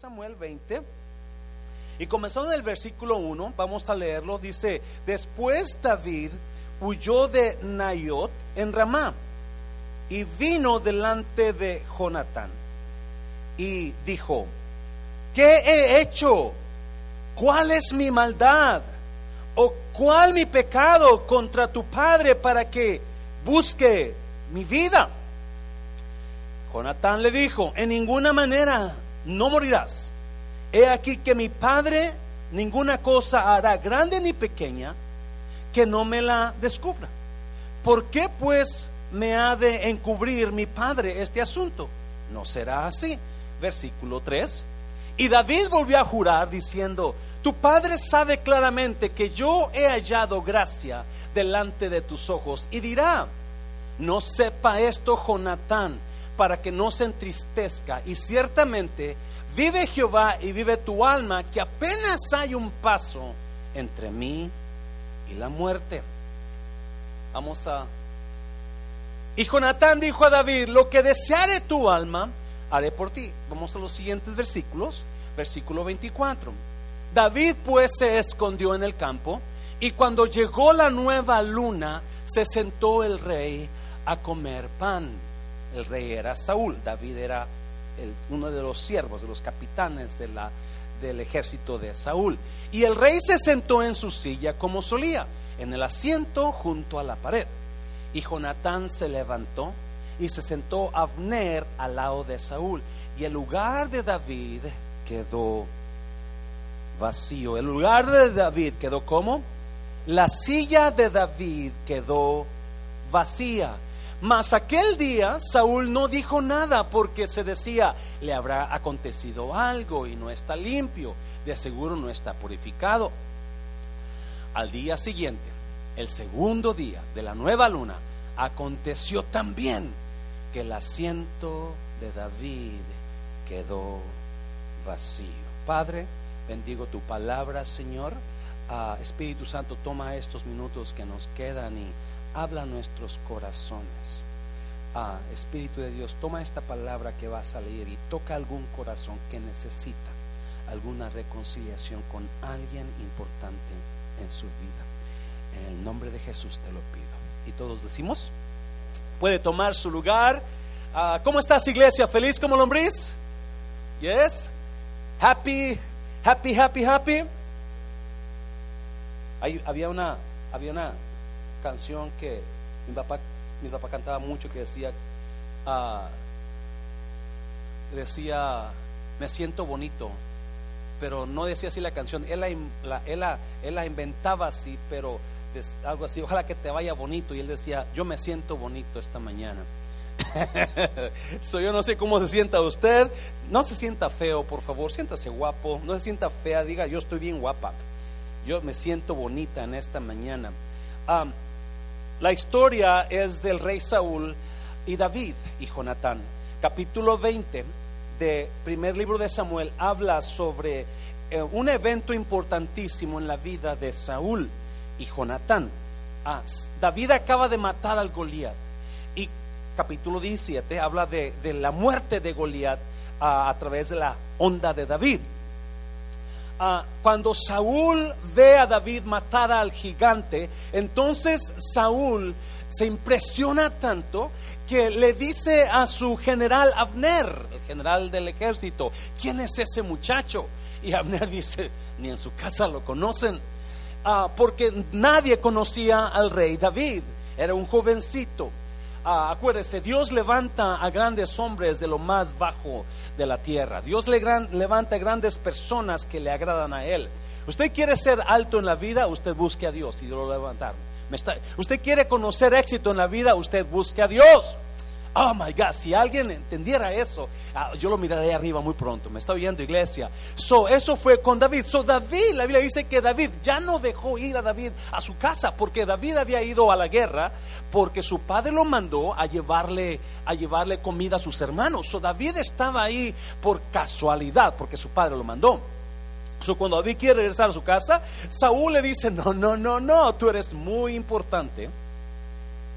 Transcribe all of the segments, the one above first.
Samuel 20. Y comenzando en el versículo 1, vamos a leerlo, dice, después David huyó de Nayot en Ramá y vino delante de Jonatán y dijo, ¿qué he hecho? ¿Cuál es mi maldad? ¿O cuál mi pecado contra tu padre para que busque mi vida? Jonatán le dijo, en ninguna manera no morirás. He aquí que mi padre ninguna cosa hará, grande ni pequeña, que no me la descubra. ¿Por qué pues me ha de encubrir mi padre este asunto? No será así. Versículo 3. Y David volvió a jurar diciendo, tu padre sabe claramente que yo he hallado gracia delante de tus ojos y dirá, no sepa esto Jonatán para que no se entristezca. Y ciertamente vive Jehová y vive tu alma, que apenas hay un paso entre mí y la muerte. Vamos a... Y Jonatán dijo a David, lo que deseare tu alma, haré por ti. Vamos a los siguientes versículos. Versículo 24. David pues se escondió en el campo y cuando llegó la nueva luna, se sentó el rey a comer pan el rey era Saúl, David era uno de los siervos, de los capitanes de la, del ejército de Saúl. Y el rey se sentó en su silla como solía, en el asiento junto a la pared. Y Jonatán se levantó y se sentó Abner al lado de Saúl. Y el lugar de David quedó vacío. El lugar de David quedó como? La silla de David quedó vacía. Mas aquel día Saúl no dijo nada porque se decía, le habrá acontecido algo y no está limpio, de seguro no está purificado. Al día siguiente, el segundo día de la nueva luna, aconteció también que el asiento de David quedó vacío. Padre, bendigo tu palabra, Señor. Ah, Espíritu Santo, toma estos minutos que nos quedan y habla nuestros corazones. Ah, Espíritu de Dios, toma esta palabra que va a salir y toca algún corazón que necesita alguna reconciliación con alguien importante en su vida. En el nombre de Jesús te lo pido. Y todos decimos, puede tomar su lugar. Ah, ¿Cómo estás, iglesia? ¿Feliz como lombriz? Yes. Happy, happy, happy, happy. había una, había una canción que mi papá, mi papá cantaba mucho que decía, uh, decía, me siento bonito, pero no decía así la canción, él la, él él la inventaba así, pero algo así, ojalá que te vaya bonito, y él decía, yo me siento bonito esta mañana. so, yo no sé cómo se sienta usted. No se sienta feo, por favor. Siéntase guapo. No se sienta fea. Diga, yo estoy bien guapa. Yo me siento bonita en esta mañana. La historia es del rey Saúl y David y Jonatán. Capítulo 20 de primer libro de Samuel habla sobre eh, un evento importantísimo en la vida de Saúl y Jonatán. Ah, David acaba de matar al Goliat y capítulo 17 habla de, la muerte de Goliat ah, a través de la onda de David. Ah, cuando Saúl ve a David matar al gigante, entonces Saúl se impresiona tanto que le dice a su general Abner, el general del ejército, ¿quién es ese muchacho? Y Abner dice, ni en su casa lo conocen, ah, porque nadie conocía al rey David, era un jovencito. Ah, acuérdese, Dios levanta a grandes hombres de lo más bajo de la tierra. Dios le levanta grandes personas que le agradan a Él. Usted quiere ser alto en la vida, usted busque a Dios y lo levantar. usted quiere conocer éxito en la vida, usted busque a Dios. Oh my God, si alguien entendiera eso, ah, yo lo miraré arriba muy pronto. Me está oyendo, iglesia. So, eso fue con David. So, David, la Biblia dice que David ya no dejó ir a David a su casa porque David había ido a la guerra porque su padre lo mandó a llevarle a llevarle comida a sus hermanos. So, David estaba ahí por casualidad porque su padre lo mandó. So, cuando David quiere regresar a su casa, Saúl le dice: No, no, no, no, tú eres muy importante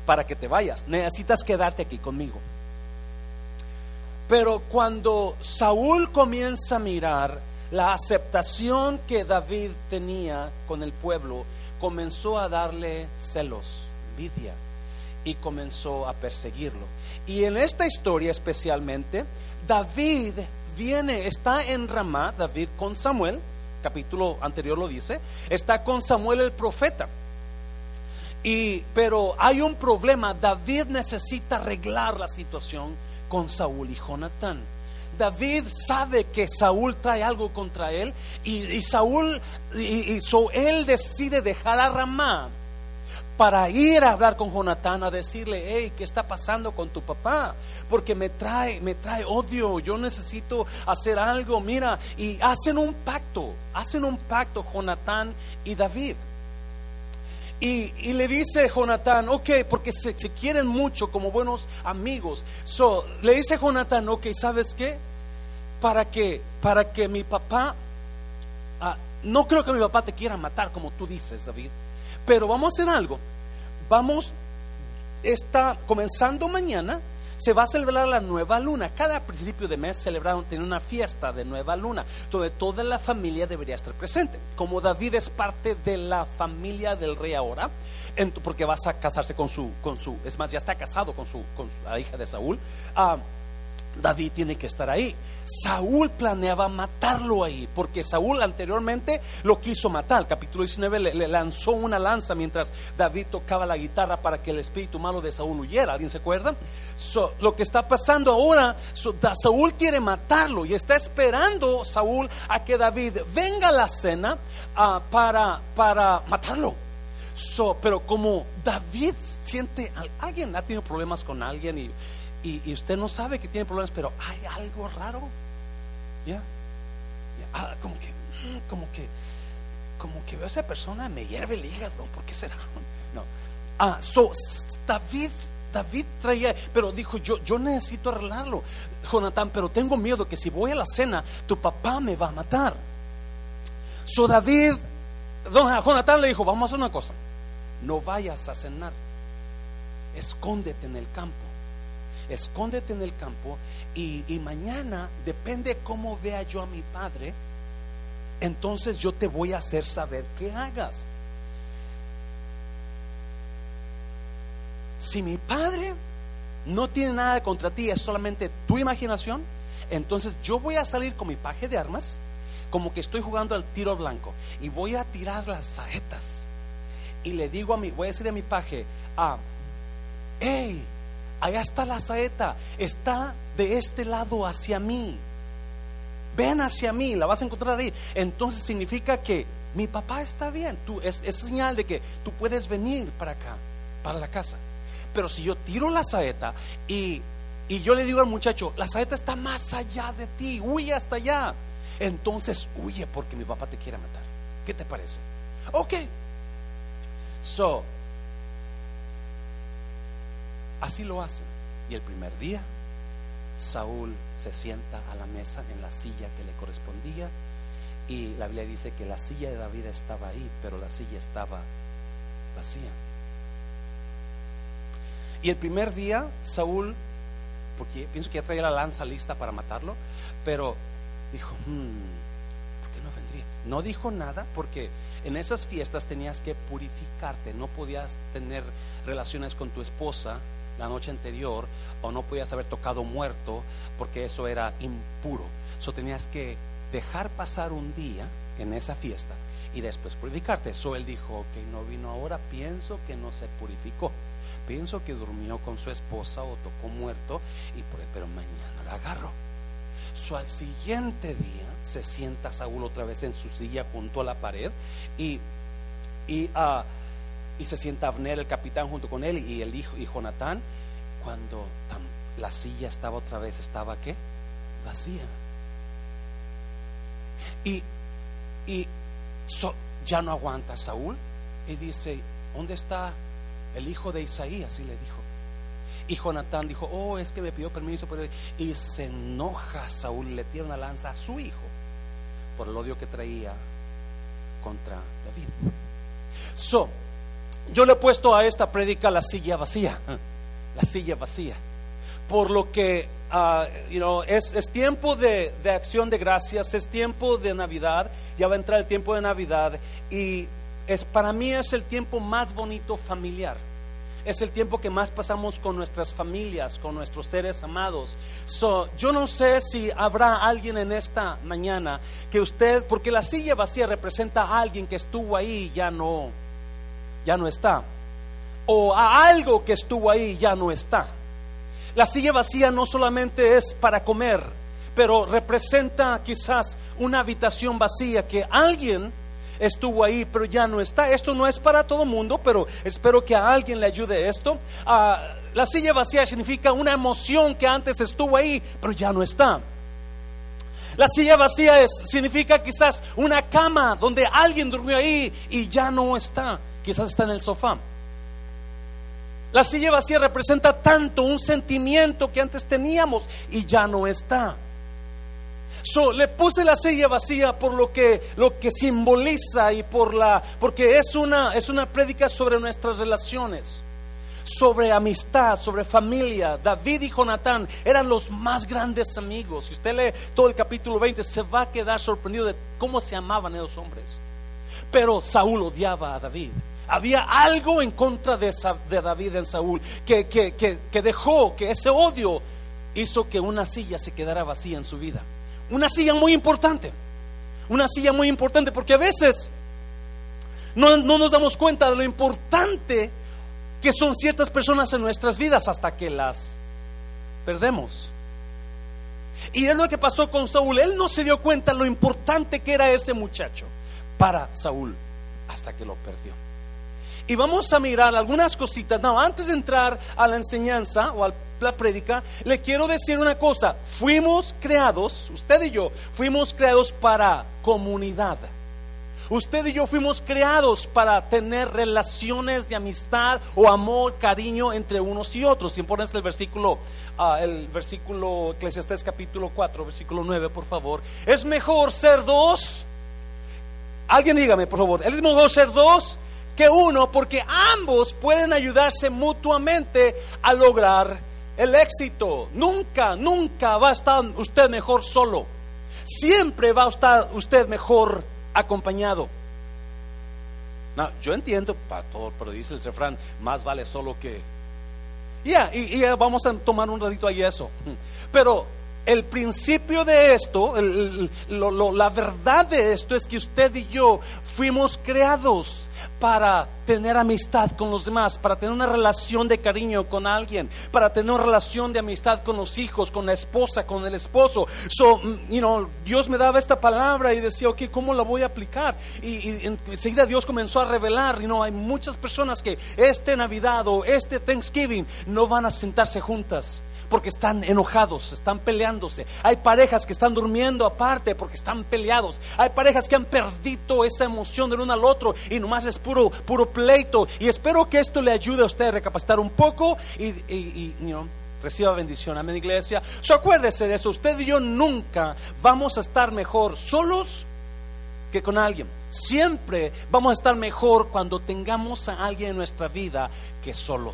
para que te vayas. Necesitas quedarte aquí conmigo. Pero cuando Saúl comienza a mirar la aceptación que David tenía con el pueblo, comenzó a darle celos, envidia, y comenzó a perseguirlo. Y en esta historia especialmente, David viene, está en Ramá, David con Samuel, capítulo anterior lo dice, está con Samuel el profeta. Y, pero hay un problema, David necesita arreglar la situación con Saúl y Jonatán. David sabe que Saúl trae algo contra él y, Saúl, y, él decide dejar a Ramá para ir a hablar con Jonatán a decirle, hey, ¿qué está pasando con tu papá? Porque me trae, me trae odio, yo necesito hacer algo, mira, y hacen un pacto, hacen un pacto Jonatán y David. Y, le dice Jonatán, ok, porque se, quieren mucho como buenos amigos. So, le dice Jonatán, ok, ¿sabes qué? Para que, para que mi papá, ah, no creo que mi papá te quiera matar como tú dices, David, pero vamos a hacer algo. Vamos, está comenzando mañana, se va a celebrar la nueva luna. Cada principio de mes celebraron, tener una fiesta de nueva luna, donde toda la familia debería estar presente. Como David es parte de la familia del rey ahora, porque vas a casarse con su, con su, es más, ya está casado con su, con la hija de Saúl. Ah, David tiene que estar ahí. Saúl planeaba matarlo ahí, porque Saúl anteriormente lo quiso matar. Capítulo 19 le, lanzó una lanza mientras David tocaba la guitarra para que el espíritu malo de Saúl huyera. ¿Alguien se acuerda? lo que está pasando ahora, Saúl quiere matarlo y está esperando Saúl a que David venga a la cena ah, para, para matarlo. pero como David siente, alguien ha tenido problemas con alguien y y, usted no sabe que tiene problemas, pero hay algo raro. ¿Ya? Ah, como que, mm, como que, como que veo a esa persona, me hierve el hígado, ¿por qué será? No. Ah, so, David, David traía, pero dijo, yo, yo necesito arreglarlo, Jonathan, pero tengo miedo que si voy a la cena, tu papá me va a matar. So David, don Jonathan le dijo, vamos a hacer una cosa, no vayas a cenar, escóndete en el campo escóndete en el campo y, mañana, depende cómo vea yo a mi padre, entonces yo te voy a hacer saber qué hagas. Si mi padre no tiene nada contra ti, es solamente tu imaginación, entonces yo voy a salir con mi paje de armas, como que estoy jugando al tiro blanco, y voy a tirar las saetas. Y le digo a mi, voy a decir a mi paje, ah, hey, allá está la saeta, está de este lado hacia mí. Ven hacia mí, la vas a encontrar ahí. Entonces significa que mi papá está bien. Tú, es, es señal de que tú puedes venir para acá, para la casa. Pero si yo tiro la saeta y, y yo le digo al muchacho, la saeta está más allá de ti, huye hasta allá. Entonces huye porque mi papá te quiere matar. ¿Qué te parece? Ok. So, Así lo hacen. Y el primer día, Saúl se sienta a la mesa en la silla que le correspondía y la Biblia dice que la silla de David estaba ahí, pero la silla estaba vacía. Y el primer día, Saúl, porque pienso que ya la lanza lista para matarlo, pero dijo, hmm, ¿por qué no vendría? No dijo nada porque en esas fiestas tenías que purificarte, no podías tener relaciones con tu esposa la noche anterior o no podías haber tocado muerto porque eso era impuro. Eso tenías que dejar pasar un día en esa fiesta y después purificarte. Eso él dijo, que no vino ahora, pienso que no se purificó. Pienso que durmió con su esposa o tocó muerto, y pero mañana la agarro. So, al siguiente día se sienta Saúl otra vez en su silla junto a la pared y, y uh, y se sienta Abner, el capitán, junto con él y el hijo y Jonatán. Cuando la silla estaba otra vez, estaba qué? Vacía. Y, y ya no aguanta Saúl y dice, ¿dónde está el hijo de Isaías? Y le dijo. Y Jonatán dijo, oh, es que me pidió permiso. Y se enoja Saúl y le tira una lanza a su hijo por el odio que traía contra David. So, yo le he puesto a esta prédica la silla vacía, la silla vacía, por lo que uh, you know, es, es, tiempo de, de, acción de gracias, es tiempo de Navidad, ya va a entrar el tiempo de Navidad y es, para mí es el tiempo más bonito familiar. Es el tiempo que más pasamos con nuestras familias, con nuestros seres amados. So, yo no sé si habrá alguien en esta mañana que usted, porque la silla vacía representa a alguien que estuvo ahí y ya no, ya no está. O a algo que estuvo ahí ya no está. La silla vacía no solamente es para comer, pero representa quizás una habitación vacía que alguien estuvo ahí, pero ya no está. Esto no es para todo mundo, pero espero que a alguien le ayude esto. Ah, la silla vacía significa una emoción que antes estuvo ahí, pero ya no está. La silla vacía significa quizás una cama donde alguien durmió ahí y ya no está. Quizás está en el sofá. La silla vacía representa tanto un sentimiento que antes teníamos y ya no está. So, le puse la silla vacía por lo que, lo que simboliza y por la, porque es una, es una prédica sobre nuestras relaciones, sobre amistad, sobre familia. David y Jonatán eran los más grandes amigos. Si usted lee todo el capítulo 20, se va a quedar sorprendido de cómo se amaban esos hombres. Pero Saúl odiaba a David. Había algo en contra de, David en Saúl que, que, dejó que ese odio hizo que una silla se quedara vacía en su vida. Una silla muy importante. Una silla muy importante porque a veces no, no, nos damos cuenta de lo importante que son ciertas personas en nuestras vidas hasta que las perdemos. Y es lo que pasó con Saúl. Él no se dio cuenta de lo importante que era ese muchacho para Saúl hasta que lo perdió. Y vamos a mirar algunas cositas. No, antes de entrar a la enseñanza o a la prédica, le quiero decir una cosa. Fuimos creados, usted y yo, fuimos creados para comunidad. Usted y yo fuimos creados para tener relaciones de amistad o amor, cariño entre unos y otros. Si pones el versículo, uh, el versículo Eclesiastés capítulo 4, versículo 9, por favor. Es mejor ser dos. Alguien dígame, por favor. ¿Es mejor ser dos que uno porque ambos pueden ayudarse mutuamente a lograr el éxito. Nunca, nunca va a estar usted mejor solo. Siempre va a estar usted mejor acompañado. No, yo entiendo, pastor, pero dice el refrán, más vale solo que... Ya, y, vamos a tomar un ratito ahí eso. Pero el principio de esto, la verdad de esto es que usted y yo fuimos creados para tener amistad con los demás, para tener una relación de cariño con alguien, para tener una relación de amistad con los hijos, con la esposa, con el esposo. So, mm, you know, Dios me daba esta palabra y decía, ok, ¿cómo la voy a aplicar? Y, enseguida Dios comenzó a revelar, y no, hay muchas personas que este Navidad o este Thanksgiving no van a sentarse juntas porque están enojados, están peleándose. Hay parejas que están durmiendo aparte porque están peleados. Hay parejas que han perdido esa emoción del uno al otro y nomás es puro, puro pleito. Y espero que esto le ayude a usted a recapacitar un poco y, y, reciba bendición. Amén, iglesia. So, acuérdese de eso. Usted y yo nunca vamos a estar mejor solos que con alguien. Siempre vamos a estar mejor cuando tengamos a alguien en nuestra vida que solos.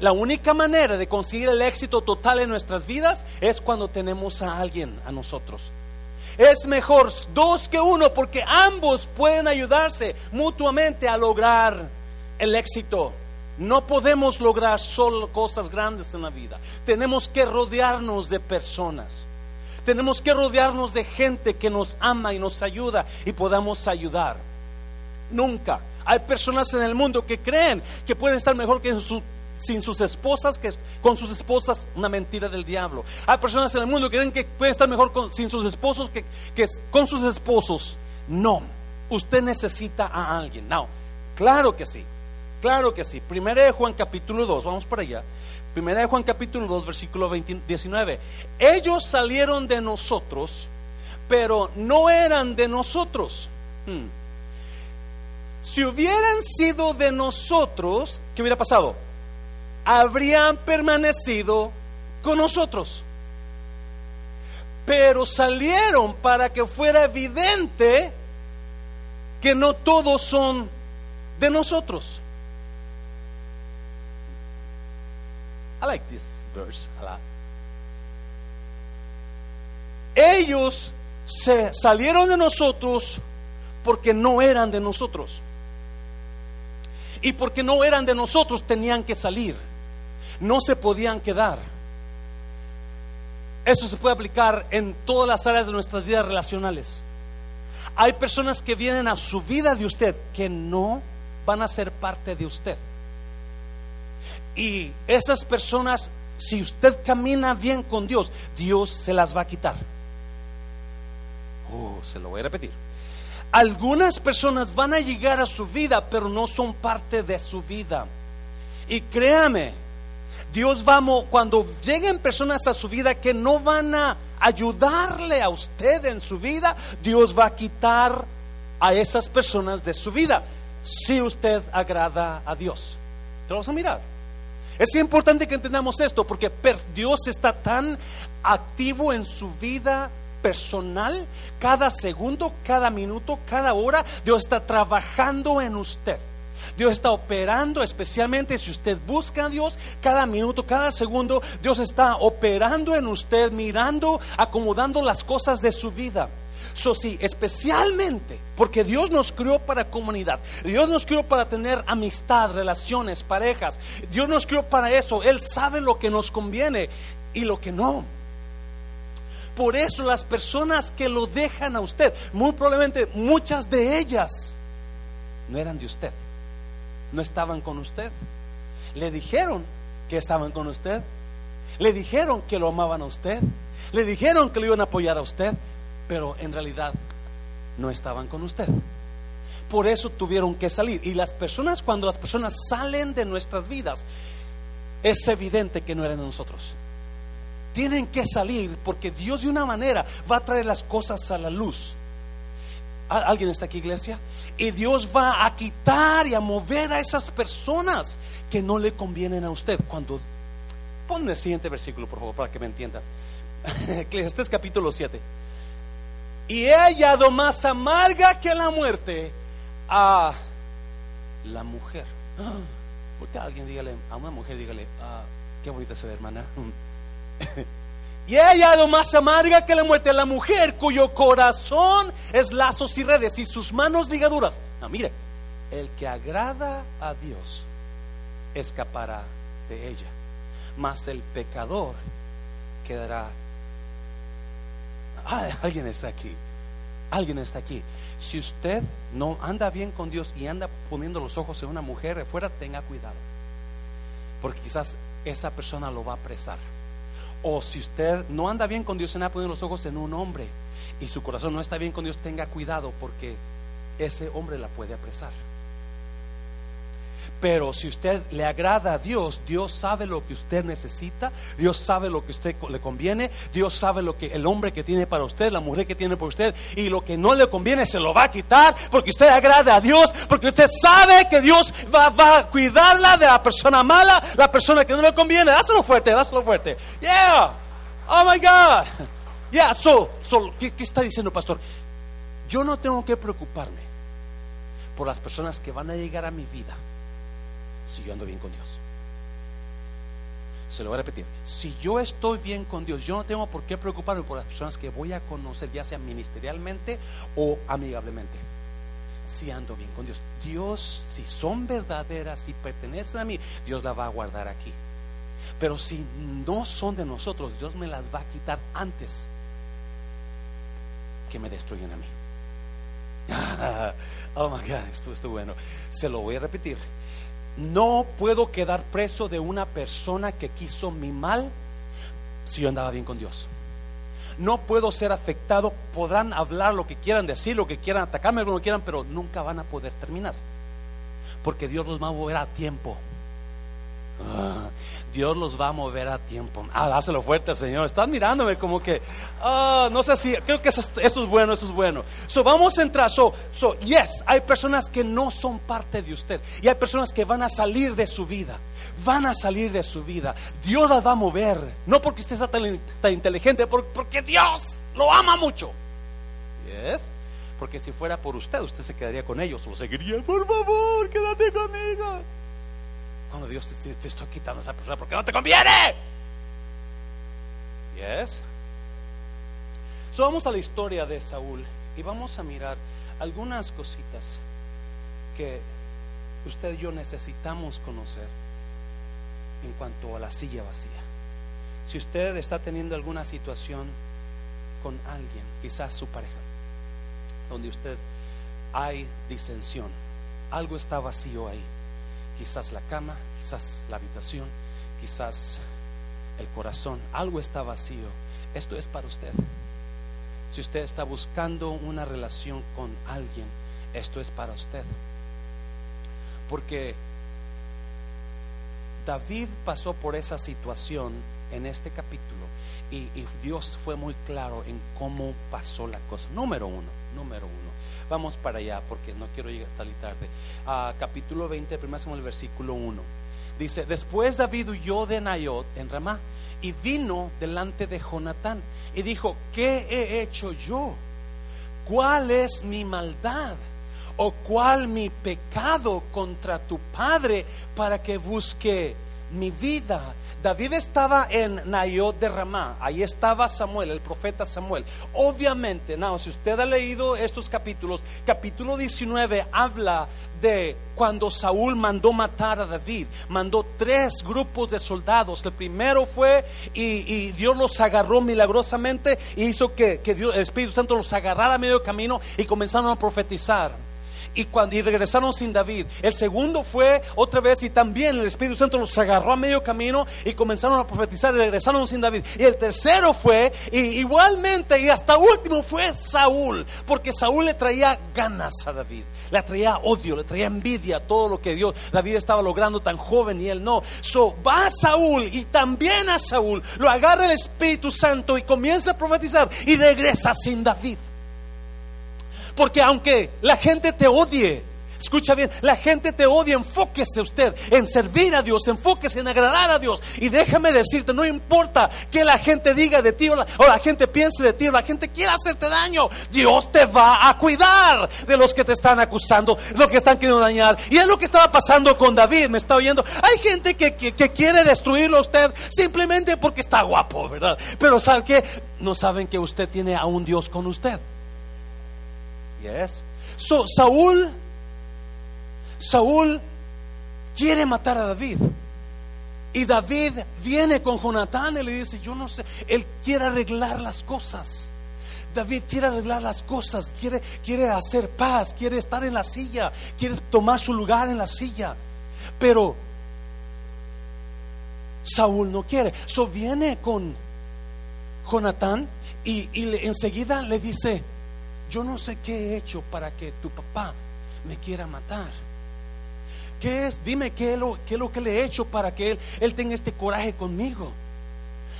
La única manera de conseguir el éxito total en nuestras vidas es cuando tenemos a alguien a nosotros. Es mejor dos que uno porque ambos pueden ayudarse mutuamente a lograr el éxito. No podemos lograr solo cosas grandes en la vida. Tenemos que rodearnos de personas. Tenemos que rodearnos de gente que nos ama y nos ayuda y podamos ayudar. Nunca. Hay personas en el mundo que creen que pueden estar mejor que su sin sus esposas que con sus esposas, una mentira del diablo. Hay personas en el mundo que creen que puede estar mejor sin sus esposos que, con sus esposos. No, usted necesita a alguien. No, claro que sí, claro que sí. Primera de Juan capítulo 2, vamos para allá. Primera de Juan capítulo 2, versículo 19. Ellos salieron de nosotros, pero no eran de nosotros. Hmm. Si hubieran sido de nosotros, ¿qué hubiera pasado? Habrían permanecido con nosotros. Pero salieron para que fuera evidente que no todos son de nosotros. I like this verse. Ellos se salieron de nosotros porque no eran de nosotros. Y porque no eran de nosotros tenían que salir. No se podían quedar. Esto se puede aplicar en todas las áreas de nuestras vidas relacionales. Hay personas que vienen a su vida de usted que no van a ser parte de usted. Y esas personas, si usted camina bien con Dios, Dios se las va a quitar. Oh, se lo voy a repetir. Algunas personas van a llegar a su vida, pero no son parte de su vida. Y créame, Dios vamos, cuando lleguen personas a su vida que no van a ayudarle a usted en su vida, Dios va a quitar a esas personas de su vida si usted agrada a Dios. Te vamos a mirar. Es importante que entendamos esto porque Dios está tan activo en su vida personal, cada segundo, cada minuto, cada hora, Dios está trabajando en usted. Dios está operando, especialmente si usted busca a Dios, cada minuto, cada segundo, Dios está operando en usted, mirando, acomodando las cosas de su vida. So, sí, especialmente porque Dios nos crió para comunidad. Dios nos crió para tener amistad, relaciones, parejas. Dios nos crió para eso. Él sabe lo que nos conviene y lo que no. Por eso las personas que lo dejan a usted, muy probablemente muchas de ellas no eran de usted. No estaban con usted. Le dijeron que estaban con usted. Le dijeron que lo amaban a usted. Le dijeron que lo iban a apoyar a usted pero en realidad no estaban con usted. Por eso tuvieron que salir. Y las personas, cuando las personas salen de nuestras vidas, es evidente que no eran de nosotros. Tienen que salir porque Dios de una manera va a traer las cosas a la luz. ¿Alguien está aquí, iglesia? Y Dios va a quitar y a mover a esas personas que no le convienen a usted. Cuando ponme el siguiente versículo, por favor, para que me entiendan. Eclesiastés capítulo 7 y he hallado más amarga que la muerte a la mujer. Porque alguien dígale, a una mujer dígale, ah, qué bonita se ve, hermana. y he hallado más amarga que la muerte la mujer cuyo corazón es lazos y redes y sus manos ligaduras. No, mire, el que agrada a Dios escapará de ella, mas el pecador quedará Ah, alguien está aquí. Alguien está aquí. Si usted no anda bien con Dios y anda poniendo los ojos en una mujer afuera, tenga cuidado. Porque quizás esa persona lo va a apresar. O si usted no anda bien con Dios y anda poniendo los ojos en un hombre y su corazón no está bien con Dios, tenga cuidado porque ese hombre la puede apresar. Pero si usted le agrada a Dios, Dios sabe lo que usted necesita, Dios sabe lo que usted le conviene, Dios sabe lo que el hombre que tiene para usted, la mujer que tiene para usted, y lo que no le conviene se lo va a quitar porque usted agrada a Dios, porque usted sabe que Dios va, a cuidarla de la persona mala, la persona que no le conviene. Dáselo fuerte, dáselo fuerte. Yeah, oh my God. Yeah, so, so ¿qué, ¿qué está diciendo, pastor? Yo no tengo que preocuparme por las personas que van a llegar a mi vida si yo ando bien con Dios. Se lo voy a repetir. Si yo estoy bien con Dios, yo no tengo por qué preocuparme por las personas que voy a conocer, ya sea ministerialmente o amigablemente. Si ando bien con Dios. Dios, si son verdaderas, si pertenecen a mí, Dios las va a guardar aquí. Pero si no son de nosotros, Dios me las va a quitar antes que me destruyan a mí. oh my God, esto es bueno. Se lo voy a repetir. No puedo quedar preso de una persona que quiso mi mal si yo andaba bien con Dios. No puedo ser afectado. Podrán hablar lo que quieran decir, lo que quieran, atacarme lo que quieran, pero nunca van a poder terminar. Porque Dios los va a mover a tiempo. Ah, Dios los va a mover a tiempo. Ah, dáselo fuerte, Señor. Están mirándome como que, ah, no sé si, creo que eso, es bueno, eso es bueno. So, vamos a entrar. So, so, yes, hay personas que no son parte de usted. Y hay personas que van a salir de su vida. Van a salir de su vida. Dios las va a mover. No porque usted sea tan, inteligente, porque Dios lo ama mucho. Yes. Porque si fuera por usted, usted se quedaría con ellos. Lo seguiría. Por favor, quédate conmigo. Cuando Dios te, te, estoy quitando a esa persona porque no te conviene. Yes. So vamos a la historia de Saúl y vamos a mirar algunas cositas que usted y yo necesitamos conocer en cuanto a la silla vacía. Si usted está teniendo alguna situación con alguien, quizás su pareja, donde usted hay disensión, algo está vacío ahí, quizás la cama, quizás la habitación, quizás el corazón, algo está vacío. Esto es para usted. Si usted está buscando una relación con alguien, esto es para usted. Porque David pasó por esa situación en este capítulo y, Dios fue muy claro en cómo pasó la cosa. Número uno, número uno. Vamos para allá porque no quiero llegar tal y tarde. a capítulo 20, primero el versículo 1. Dice, después David huyó de Nayot en Ramá y vino delante de Jonatán y dijo, ¿qué he hecho yo? ¿Cuál es mi maldad? ¿O cuál mi pecado contra tu padre para que busque mi vida? David estaba en Nayot de Ramá, ahí estaba Samuel, el profeta Samuel. Obviamente, no, si usted ha leído estos capítulos, capítulo 19 habla de cuando Saúl mandó matar a David, mandó tres grupos de soldados. El primero fue y, Dios los agarró milagrosamente y hizo que, Dios, el Espíritu Santo los agarrara a medio camino y comenzaron a profetizar y, cuando, y regresaron sin David. El segundo fue otra vez y también el Espíritu Santo los agarró a medio camino y comenzaron a profetizar y regresaron sin David. Y el tercero fue, y igualmente, y hasta último fue Saúl, porque Saúl le traía ganas a David. Le traía odio, le traía envidia, todo lo que Dios, David estaba logrando tan joven y él no. So va Saúl y también a Saúl lo agarra el Espíritu Santo y comienza a profetizar y regresa sin David. Porque aunque la gente te odie, escucha bien, la gente te odia, enfóquese usted en servir a Dios, enfóquese en agradar a Dios. Y déjame decirte, no importa que la gente diga de ti o la, gente piense de ti o la gente quiera hacerte daño, Dios te va a cuidar de los que te están acusando, los que están queriendo dañar. Y es lo que estaba pasando con David, me está oyendo. Hay gente que, quiere destruirlo a usted simplemente porque está guapo, ¿verdad? Pero ¿sabe qué? No saben que usted tiene a un Dios con usted. Yes. So, Saúl, Saúl quiere matar a David. Y David viene con Jonatán y le dice, yo no sé, él quiere arreglar las cosas. David quiere arreglar las cosas, quiere, quiere hacer paz, quiere estar en la silla, quiere tomar su lugar en la silla. Pero Saúl no quiere. So viene con Jonatán y, enseguida le dice, yo no sé qué he hecho para que tu papá me quiera matar. ¿Qué es? Dime qué es lo, qué es lo que le he hecho para que él, él tenga este coraje conmigo.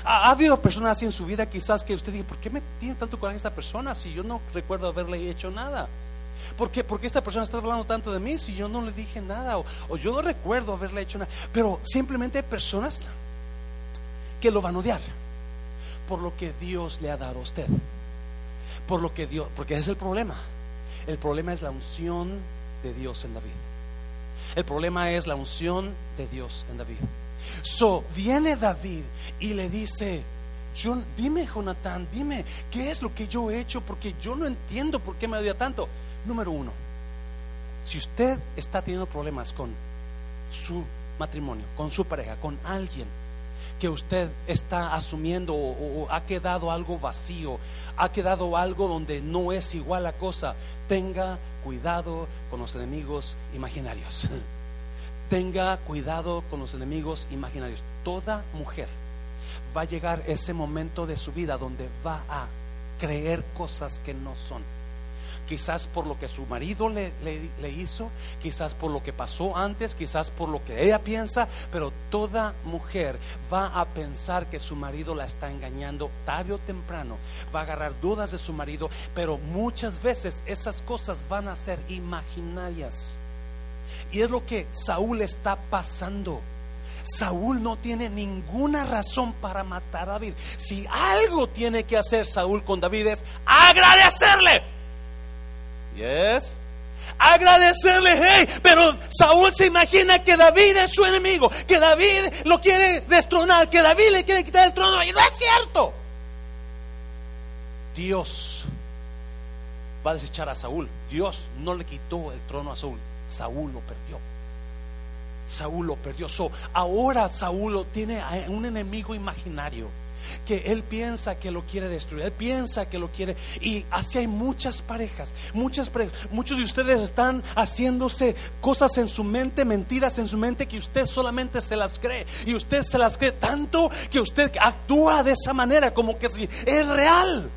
¿Ha, habido personas así en su vida quizás que usted diga, ¿por qué me tiene tanto coraje esta persona si yo no recuerdo haberle hecho nada? ¿Por qué? Porque esta persona está hablando tanto de mí si yo no le dije nada o, o yo no recuerdo haberle hecho nada? Pero simplemente hay personas que lo van a odiar por lo que Dios le ha dado a usted por lo que Dios, porque ese es el problema. El problema es la unción de Dios en David. El problema es la unción de Dios en David. So viene David y le dice, John, dime Jonathan, dime qué es lo que yo he hecho porque yo no entiendo por qué me odia tanto. Número uno, si usted está teniendo problemas con su matrimonio, con su pareja, con alguien que usted está asumiendo o, ha quedado algo vacío, ha quedado algo donde no es igual la cosa, tenga cuidado con los enemigos imaginarios. tenga cuidado con los enemigos imaginarios. Toda mujer va a llegar ese momento de su vida donde va a creer cosas que no son quizás por lo que su marido le, hizo, quizás por lo que pasó antes, quizás por lo que ella piensa, pero toda mujer va a pensar que su marido la está engañando tarde o temprano, va a agarrar dudas de su marido, pero muchas veces esas cosas van a ser imaginarias. Y es lo que Saúl está pasando. Saúl no tiene ninguna razón para matar a David. Si algo tiene que hacer Saúl con David es agradecerle. Yes. Agradecerle, hey, pero Saúl se imagina que David es su enemigo, que David lo quiere destronar, que David le quiere quitar el trono, y no es cierto. Dios va a desechar a Saúl. Dios no le quitó el trono a Saúl. Saúl lo perdió. Saúl lo perdió. So, ahora Saúl tiene un enemigo imaginario que él piensa que lo quiere destruir, él piensa que lo quiere y así hay muchas parejas, muchas muchos de ustedes están haciéndose cosas en su mente, mentiras en su mente que usted solamente se las cree y usted se las cree tanto que usted actúa de esa manera como que si es real.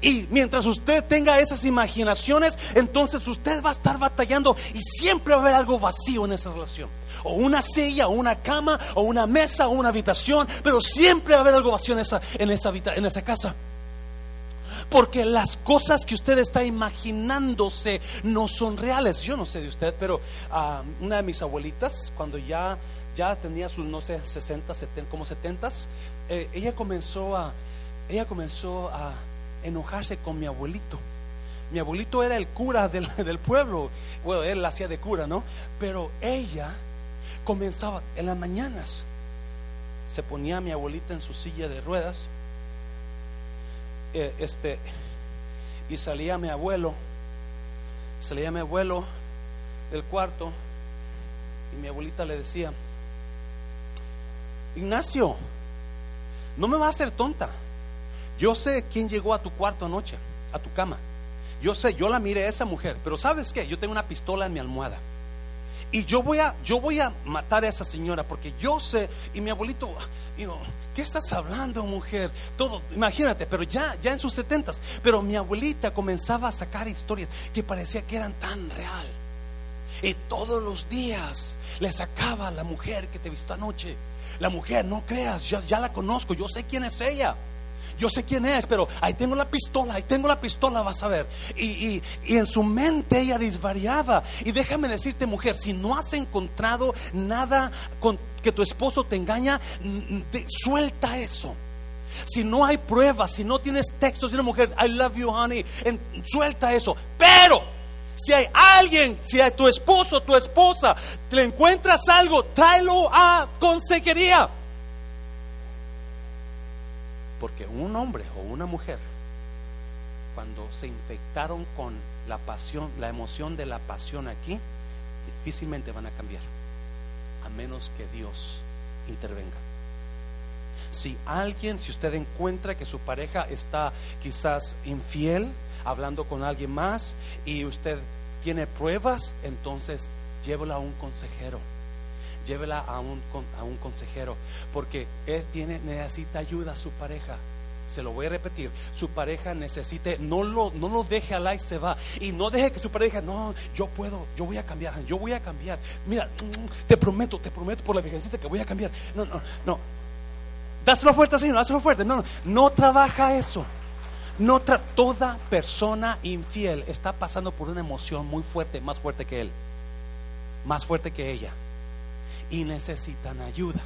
Y mientras usted tenga esas imaginaciones, entonces usted va a estar batallando y siempre va a haber algo vacío en esa relación. O una silla, o una cama, o una mesa, o una habitación, pero siempre va a haber algo vacío en esa, en esa, en esa casa. Porque las cosas que usted está imaginándose no son reales. Yo no sé de usted, pero ah, una de mis abuelitas, cuando ya, ya tenía sus, no sé, 60, 70, como 70, eh, ella comenzó a, ella comenzó a enojarse con mi abuelito. Mi abuelito era el cura del, del pueblo. Bueno, él hacía de cura, ¿no? Pero ella comenzaba en las mañanas. Se ponía mi abuelita en su silla de ruedas. Eh, este, y salía mi abuelo. Salía mi abuelo del cuarto. Y mi abuelita le decía: Ignacio, no me va a hacer tonta. Yo sé quién llegó a tu cuarto anoche, a tu cama. Yo sé, yo la miré a esa mujer, pero ¿sabes qué? Yo tengo una pistola en mi almohada. Y yo voy a, yo voy a matar a esa señora porque yo sé, y mi abuelito, you ¿qué estás hablando, mujer? Todo, imagínate, pero ya, ya en sus setentas. Pero mi abuelita comenzaba a sacar historias que parecía que eran tan real. Y todos los días le sacaba a la mujer que te visto anoche. La mujer, no creas, ya, ya la conozco, yo sé quién es ella yo sé quién es, pero ahí tengo la pistola, ahí tengo la pistola, vas a ver. Y, en su mente ella disvariaba. Y déjame decirte, mujer, si no has encontrado nada con que tu esposo te engaña, suelta eso. Si no hay pruebas, si no tienes textos de una mujer, I love you, honey, suelta eso. Pero si hay alguien, si hay tu esposo, tu esposa, te encuentras algo, tráelo a consejería. Porque un hombre o una mujer, cuando se infectaron con la pasión, la emoción de la pasión aquí, difícilmente van a cambiar, a menos que Dios intervenga. Si alguien, si usted encuentra que su pareja está quizás infiel, hablando con alguien más, y usted tiene pruebas, entonces llévela a un consejero llévela a un, a un consejero, porque él tiene, necesita ayuda a su pareja. Se lo voy a repetir, su pareja necesite, no lo, no lo deje al y se va. Y no deje que su pareja, no, yo puedo, yo voy a cambiar, yo voy a cambiar. Mira, te prometo, te prometo por la virgencita que voy a cambiar. No, no, no. Dáselo fuerte, Señor, dáselo fuerte. No, no, no trabaja eso. No tra toda persona infiel está pasando por una emoción muy fuerte, más fuerte que él, más fuerte que ella y necesitan ayuda.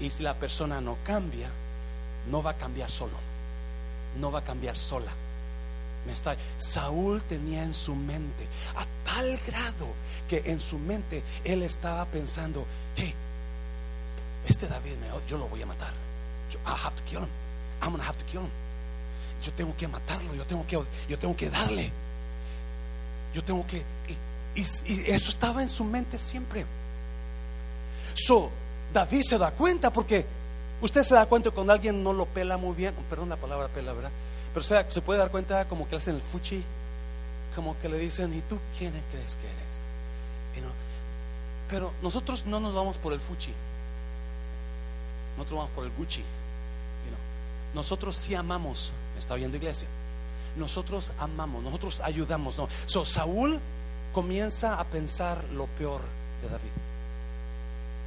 Y si la persona no cambia, no va a cambiar solo, no va a cambiar sola. Me está, Saúl tenía en su mente a tal grado que en su mente él estaba pensando, hey, este David, yo lo voy a matar. I have to kill him. I'm gonna have to kill him. Yo tengo que matarlo, yo tengo que, yo tengo que darle. Yo tengo que... y eso estaba en su mente siempre. So, David se da cuenta porque usted se da cuenta cuando alguien no lo pela muy bien, perdón la palabra pela, ¿verdad? Pero se, se puede dar cuenta como que le hacen el fuchi, como que le dicen, ¿y tú quién crees que eres? Pero nosotros no nos vamos por el fuchi, nosotros vamos por el Gucci. Nosotros sí amamos, me está oyendo iglesia. Nosotros amamos, nosotros ayudamos. No. So, Saúl comienza a pensar lo peor de David.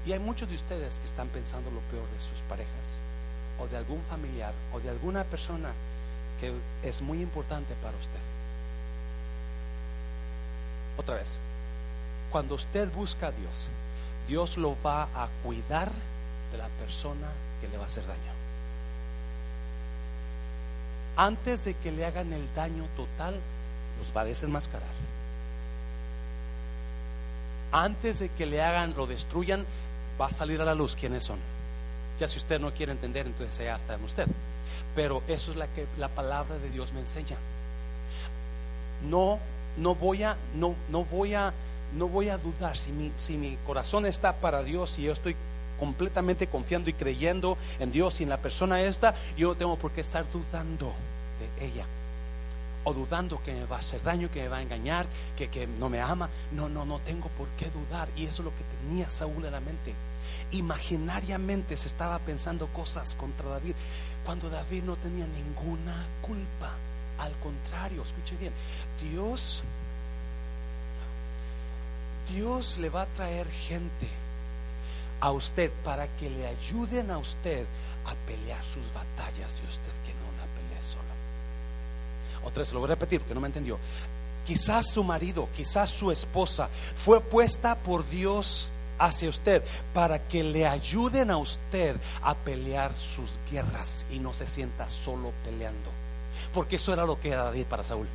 Y hay muchos de ustedes que están pensando lo peor de sus parejas o de algún familiar o de alguna persona que es muy importante para usted. Otra vez, cuando usted busca a Dios, Dios lo va a cuidar de la persona que le va a hacer daño. Antes de que le hagan el daño total, los va a desenmascarar. Antes de que le hagan, lo destruyan, va a salir a la luz quiénes son. Ya si usted no quiere entender, entonces ya está en usted. Pero eso es la que la palabra de Dios me enseña. No, no voy a, no, no voy a, no voy a dudar si mi, si mi corazón está para Dios y yo estoy completamente confiando y creyendo en Dios y en la persona esta, yo no tengo por qué estar dudando de ella. O dudando que me va a hacer daño, que me va a engañar, que, que no me ama. No, no, no tengo por qué dudar. Y eso es lo que tenía Saúl en la mente. Imaginariamente se estaba pensando cosas contra David, cuando David no tenía ninguna culpa. Al contrario, escuche bien, Dios, Dios le va a traer gente a usted para que le ayuden a usted a pelear sus batallas de usted que no la. Otra vez lo voy a repetir porque no me entendió. Quizás su marido, quizás su esposa fue puesta por Dios hacia usted para que le ayuden a usted a pelear sus guerras y no se sienta solo peleando. Porque eso era lo que era David para Saúl.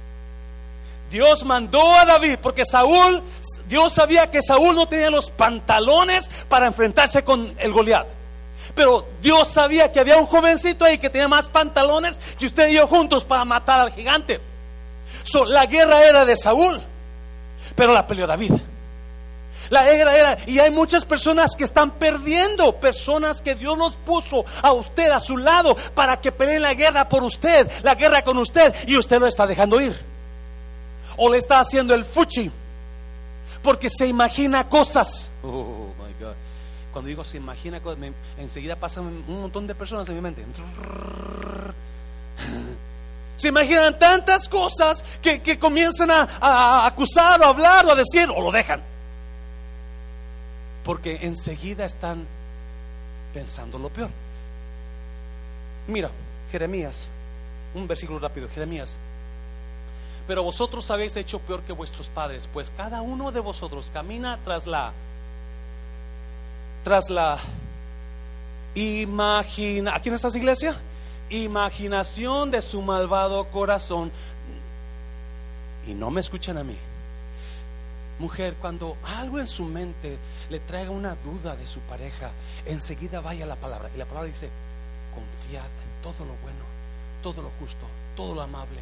Dios mandó a David porque Saúl, Dios sabía que Saúl no tenía los pantalones para enfrentarse con el Goliat. Pero Dios sabía que había un jovencito ahí que tenía más pantalones que usted y yo juntos para matar al gigante. la guerra era de Saúl, pero la peleó David. La guerra era, y hay muchas personas que están perdiendo, personas que Dios los puso a usted a su lado para que peleen la guerra por usted, la guerra con usted, y usted lo está dejando ir. O le está haciendo el fuchi, porque se imagina cosas. Oh. Cuando digo se imagina enseguida pasan un montón de personas en mi mente. Se imaginan tantas cosas que, comienzan a, a acusar o hablar o a decir o lo dejan. Porque enseguida están pensando lo peor. Mira, Jeremías, un versículo rápido, Jeremías. Pero vosotros habéis hecho peor que vuestros padres, pues cada uno de vosotros camina tras la tras la imagina, ¿aquí en esta iglesia? Imaginación de su malvado corazón. Y no me escuchan a mí. Mujer, cuando algo en su mente le traiga una duda de su pareja, enseguida vaya la palabra. Y la palabra dice, confiad en todo lo bueno, todo lo justo, todo lo amable,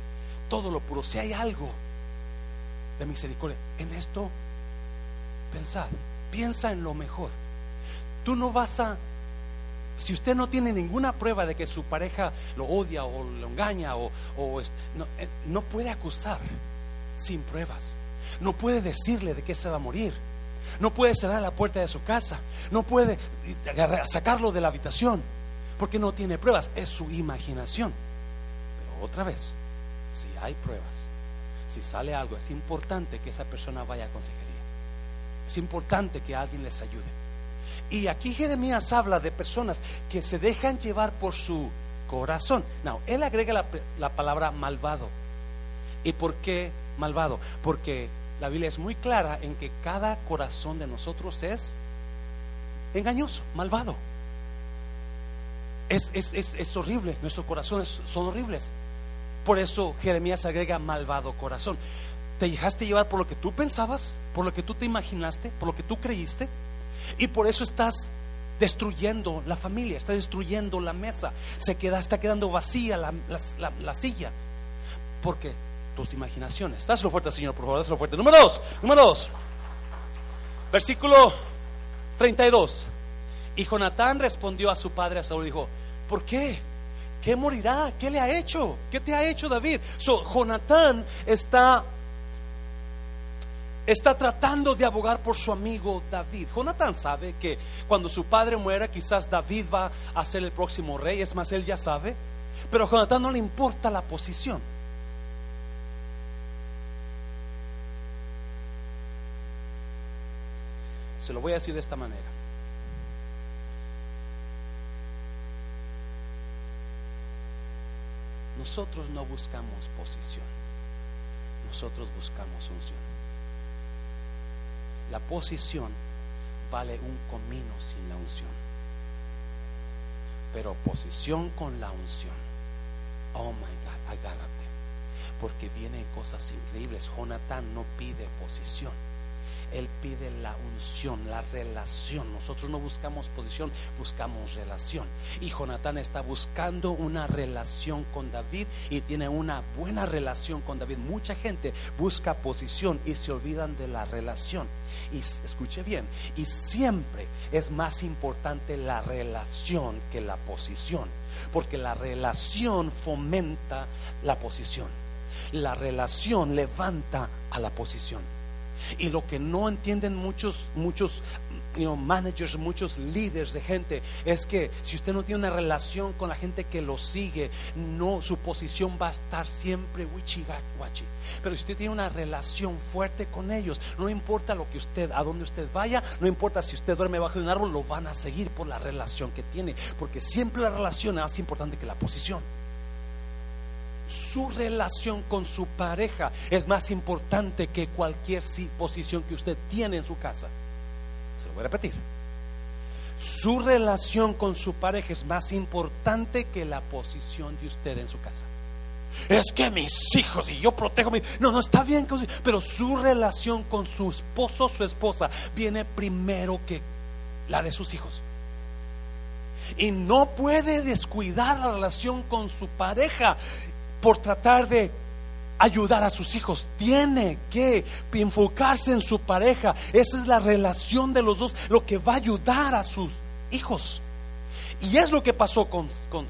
todo lo puro. Si hay algo de misericordia en esto, pensad, piensa en lo mejor. Tú no vas a, si usted no tiene ninguna prueba de que su pareja lo odia o lo engaña o, no, eh, no puede acusar sin pruebas. No puede decirle de qué se va a morir. No puede cerrar la puerta de su casa. No puede sacarlo de la habitación. Porque no tiene pruebas. Es su imaginación. Pero otra vez, si hay pruebas, si sale algo, es importante que esa persona vaya a consejería. Es importante que alguien les ayude. Y aquí Jeremías habla de personas que se dejan llevar por su corazón. No, él agrega la, la palabra malvado. ¿Y por qué malvado? Porque la Biblia es muy clara en que cada corazón de nosotros es engañoso, malvado. Es, es, horrible, nuestros corazones son horribles. Por eso Jeremías agrega malvado corazón. Te dejaste llevar por lo que tú pensabas, por lo que tú te imaginaste, por lo que tú creíste, y por eso estás destruyendo la familia, estás destruyendo la mesa, se queda, está quedando vacía la, la, la silla. Porque tus imaginaciones. Dáselo fuerte, Señor, por favor, dáselo fuerte. Número dos, número dos. Versículo 32. Y Jonatán respondió a su padre, a Saúl, y dijo, ¿por qué? ¿Qué morirá? ¿Qué le ha hecho? ¿Qué te ha hecho David? So, Jonatán está está tratando de abogar por su amigo David. Jonatán sabe que cuando su padre muera, quizás David va a ser el próximo rey. Es más, él ya sabe. Pero a Jonatán no le importa la posición. Se lo voy a decir de esta manera. Nosotros no buscamos posición, nosotros buscamos unción. La posición vale un comino sin la unción, pero posición con la unción. Oh my God, agárrate, porque vienen cosas increíbles. Jonathan no pide posición Él pide la unción, la relación. Nosotros no buscamos posición, buscamos relación. Y Jonatán está buscando una relación con David y tiene una buena relación con David. Mucha gente busca posición y se olvidan de la relación. Y escuche bien, y siempre es más importante la relación que la posición, porque la relación fomenta la posición. La relación levanta a la posición. Y lo que no entienden muchos, muchos managers, muchos líderes de gente, es que si usted no tiene una relación con la gente que lo sigue, no, su posición va a estar siempre wichigachi. Pero si usted tiene una relación fuerte con ellos, no importa lo que usted, a dónde usted vaya, no importa si usted duerme bajo de un árbol, lo van a seguir por la relación que tiene, porque siempre la relación es más importante que la posición su relación con su pareja es más importante que cualquier posición que usted tiene en su casa. Se lo voy a repetir. Su relación con su pareja es más importante que la posición de usted en su casa. Es que mis hijos y yo protejo mi... No, no, está bien, pero su relación con su esposo, su esposa, viene primero que la de sus hijos. Y no puede descuidar la relación con su pareja por tratar de ayudar a sus hijos. Tiene que enfocarse en su pareja. Esa es la relación de los dos, lo que va a ayudar a sus hijos. Y es lo que pasó con, con,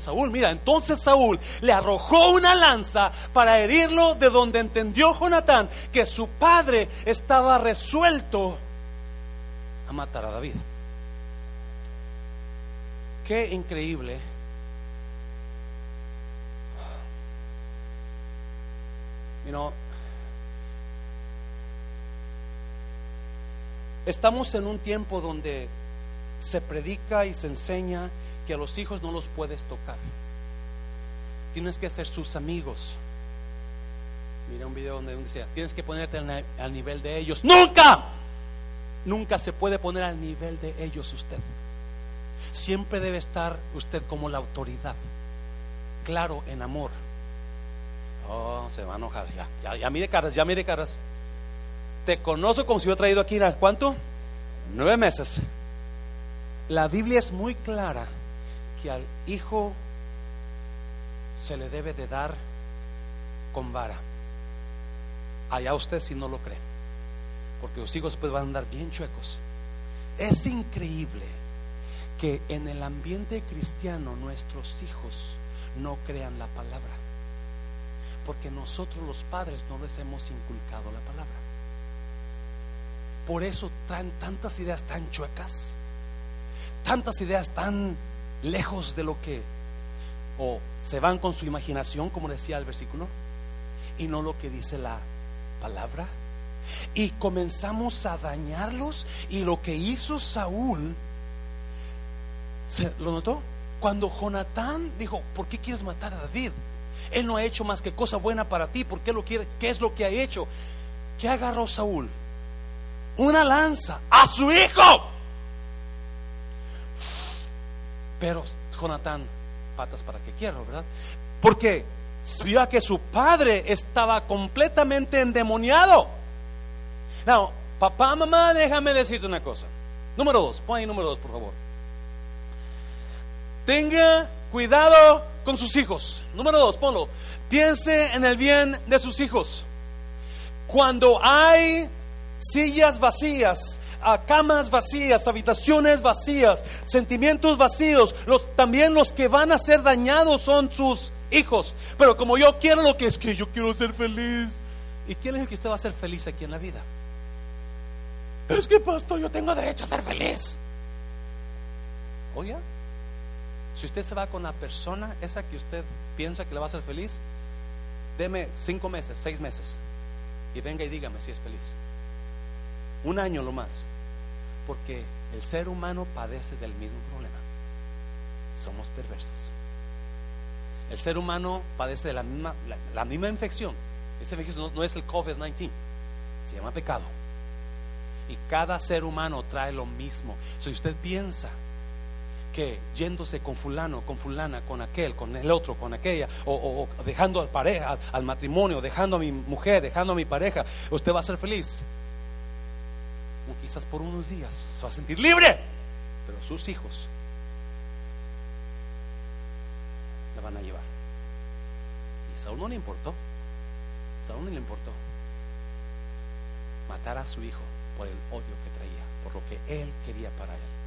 Saúl. Mira, entonces Saúl le arrojó una lanza para herirlo de donde entendió Jonatán que su padre estaba resuelto a matar a David. Qué increíble estamos en un tiempo donde se predica y se enseña que a los hijos no los puedes tocar. Tienes que ser sus amigos. Mira un video donde decía, tienes que ponerte al nivel de ellos. Nunca, nunca se puede poner al nivel de ellos usted. Siempre debe estar usted como la autoridad. Claro, en amor Oh, se va a enojar. Ya, ya, mire caras, ya mire caras. Te conozco como si hubiera traído aquí, ¿cuánto? Nueve meses. La Biblia es muy clara que al hijo se le debe de dar con vara. Allá usted si no lo cree. Porque los hijos pues van a andar bien chuecos. Es increíble que en el ambiente cristiano nuestros hijos no crean la palabra porque nosotros los padres no les hemos inculcado la palabra. Por eso traen tantas ideas tan chuecas, tantas ideas tan lejos de lo que, o se van con su imaginación, como decía el versículo, y no lo que dice la palabra. Y comenzamos a dañarlos y lo que hizo Saúl, ¿se lo notó? Cuando Jonatán dijo, ¿por qué quieres matar a David? Él no ha hecho más que cosa buena para ti. ¿Por qué lo quiere? ¿Qué es lo que ha hecho? ¿Qué agarró Saúl? Una lanza a su hijo. Pero Jonatán, patas para que quiero, ¿verdad? Porque vio que su padre estaba completamente endemoniado. No, papá, mamá, déjame decirte una cosa. Número dos, pon ahí número dos, por favor. Tenga cuidado con sus hijos. Número dos, ponlo. Piense en el bien de sus hijos. Cuando hay sillas vacías, camas vacías, habitaciones vacías, sentimientos vacíos, también los que van a ser dañados son sus hijos. Pero como yo quiero lo que es que yo quiero ser feliz. ¿Y quién es el que usted va a ser feliz aquí en la vida? Es que, pastor, yo tengo derecho a ser feliz. Oye, si usted se va con la persona esa que usted piensa que le va a hacer feliz, deme cinco meses, seis meses y venga y dígame si es feliz. Un año lo más, porque el ser humano padece del mismo problema. Somos perversos. El ser humano padece de la misma, la, misma infección. Esta infección no, es el COVID-19, se llama pecado. Y cada ser humano trae lo mismo. Si usted piensa que yéndose con fulano, con fulana, con aquel, con el otro, con aquella, o, dejando al pareja, al, matrimonio, dejando a mi mujer, dejando a mi pareja, usted va a ser feliz. quizás por unos días, se va a sentir libre, pero sus hijos la van a llevar. Y Saúl no le importó, Saúl no le importó matar a su hijo por el odio que traía, por lo que él quería para él,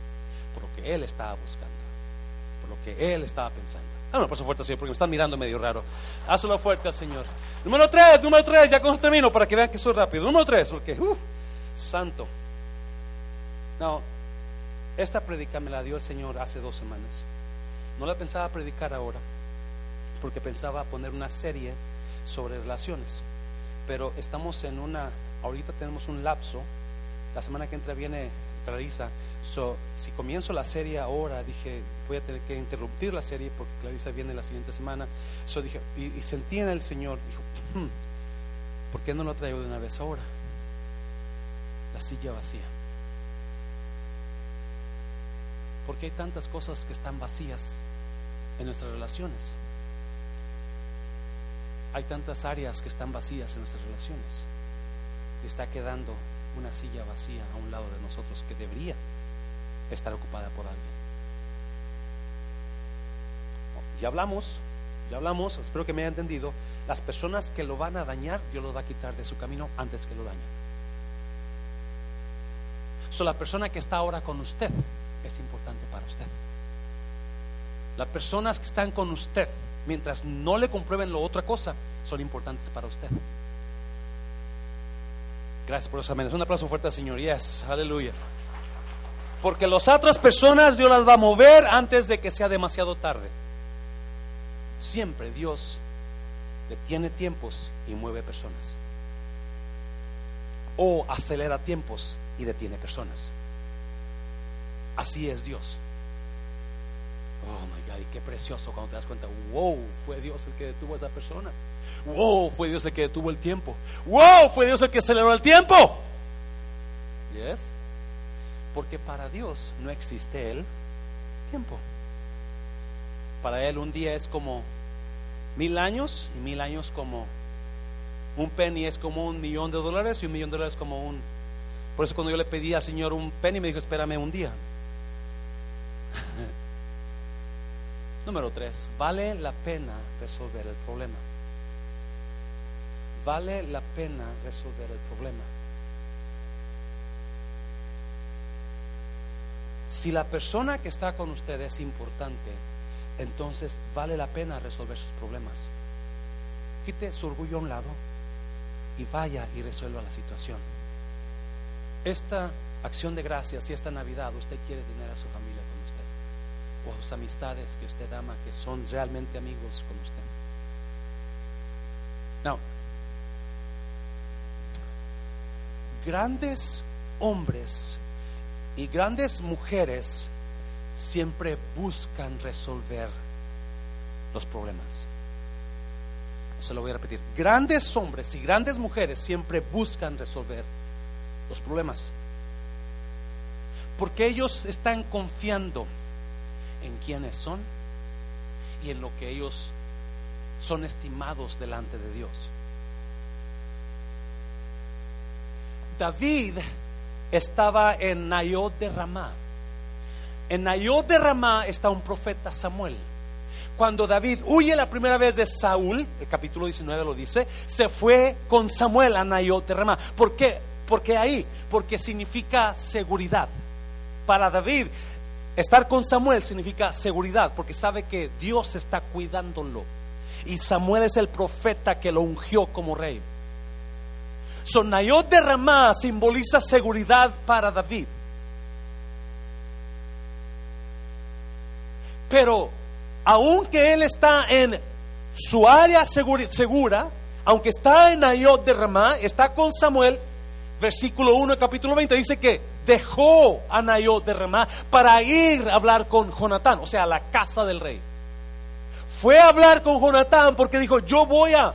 por lo que él estaba buscando, por lo que él estaba pensando. Ah, no, por fuerte, Señor, porque me están mirando medio raro. Hazlo fuerte, Señor. Número tres, número tres, ya con eso termino para que vean que soy rápido. Número tres, porque, uh, santo. No, esta predica me la dio el Señor hace dos semanas. No la pensaba predicar ahora, porque pensaba poner una serie sobre relaciones. Pero estamos en una, ahorita tenemos un lapso. La semana que entra viene Clarisa. So, si comienzo la serie ahora, dije, voy a tener que interrumpir la serie porque Clarisa viene la siguiente semana. So, dije, y, sentí en el Señor, dijo, hmm, ¿por qué no lo traigo de una vez ahora? La silla vacía. Porque hay tantas cosas que están vacías en nuestras relaciones. Hay tantas áreas que están vacías en nuestras relaciones. Está quedando una silla vacía a un lado de nosotros que debería estar ocupada por alguien. Ya hablamos, ya hablamos, espero que me haya entendido. Las personas que lo van a dañar, Dios los va a quitar de su camino antes que lo dañen. So, la persona que está ahora con usted es importante para usted. Las personas que están con usted, mientras no le comprueben lo otra cosa, son importantes para usted. Gracias por eso, amén. Un aplauso fuerte al Señor. Yes, aleluya. Porque las otras personas Dios las va a mover antes de que sea demasiado tarde. Siempre Dios detiene tiempos y mueve personas. O acelera tiempos y detiene personas. Así es Dios. Oh my God, y qué precioso cuando te das cuenta, wow, fue Dios el que detuvo a esa persona. Wow, fue Dios el que detuvo el tiempo. Wow, fue Dios el que aceleró el tiempo. Yes. Porque para Dios no existe el tiempo. Para Él un día es como mil años y mil años como un penny es como un millón de dólares y un millón de dólares como un... Por eso cuando yo le pedí al Señor un penny me dijo, espérame un día. Número tres, vale la pena resolver el problema vale la pena resolver el problema. Si la persona que está con usted es importante, entonces vale la pena resolver sus problemas. Quite su orgullo a un lado y vaya y resuelva la situación. Esta acción de gracias y esta Navidad usted quiere tener a su familia con usted o a sus amistades que usted ama, que son realmente amigos con usted. No, grandes hombres y grandes mujeres siempre buscan resolver los problemas. Se lo voy a repetir. Grandes hombres y grandes mujeres siempre buscan resolver los problemas. Porque ellos están confiando en quienes son y en lo que ellos son estimados delante de Dios. David estaba en Nayot de Ramá. En Nayot de Ramá está un profeta Samuel. Cuando David huye la primera vez de Saúl, el capítulo 19 lo dice, se fue con Samuel a Nayot de Ramá. ¿Por qué? Porque ahí, porque significa seguridad. Para David, estar con Samuel significa seguridad, porque sabe que Dios está cuidándolo. Y Samuel es el profeta que lo ungió como rey. Sonayot de Ramá simboliza seguridad para David. Pero aunque él está en su área segura, aunque está en Nayot de Ramá, está con Samuel, versículo 1 capítulo 20 dice que dejó a Nayot de Ramá para ir a hablar con Jonatán, o sea, a la casa del rey. Fue a hablar con Jonatán porque dijo, yo voy a,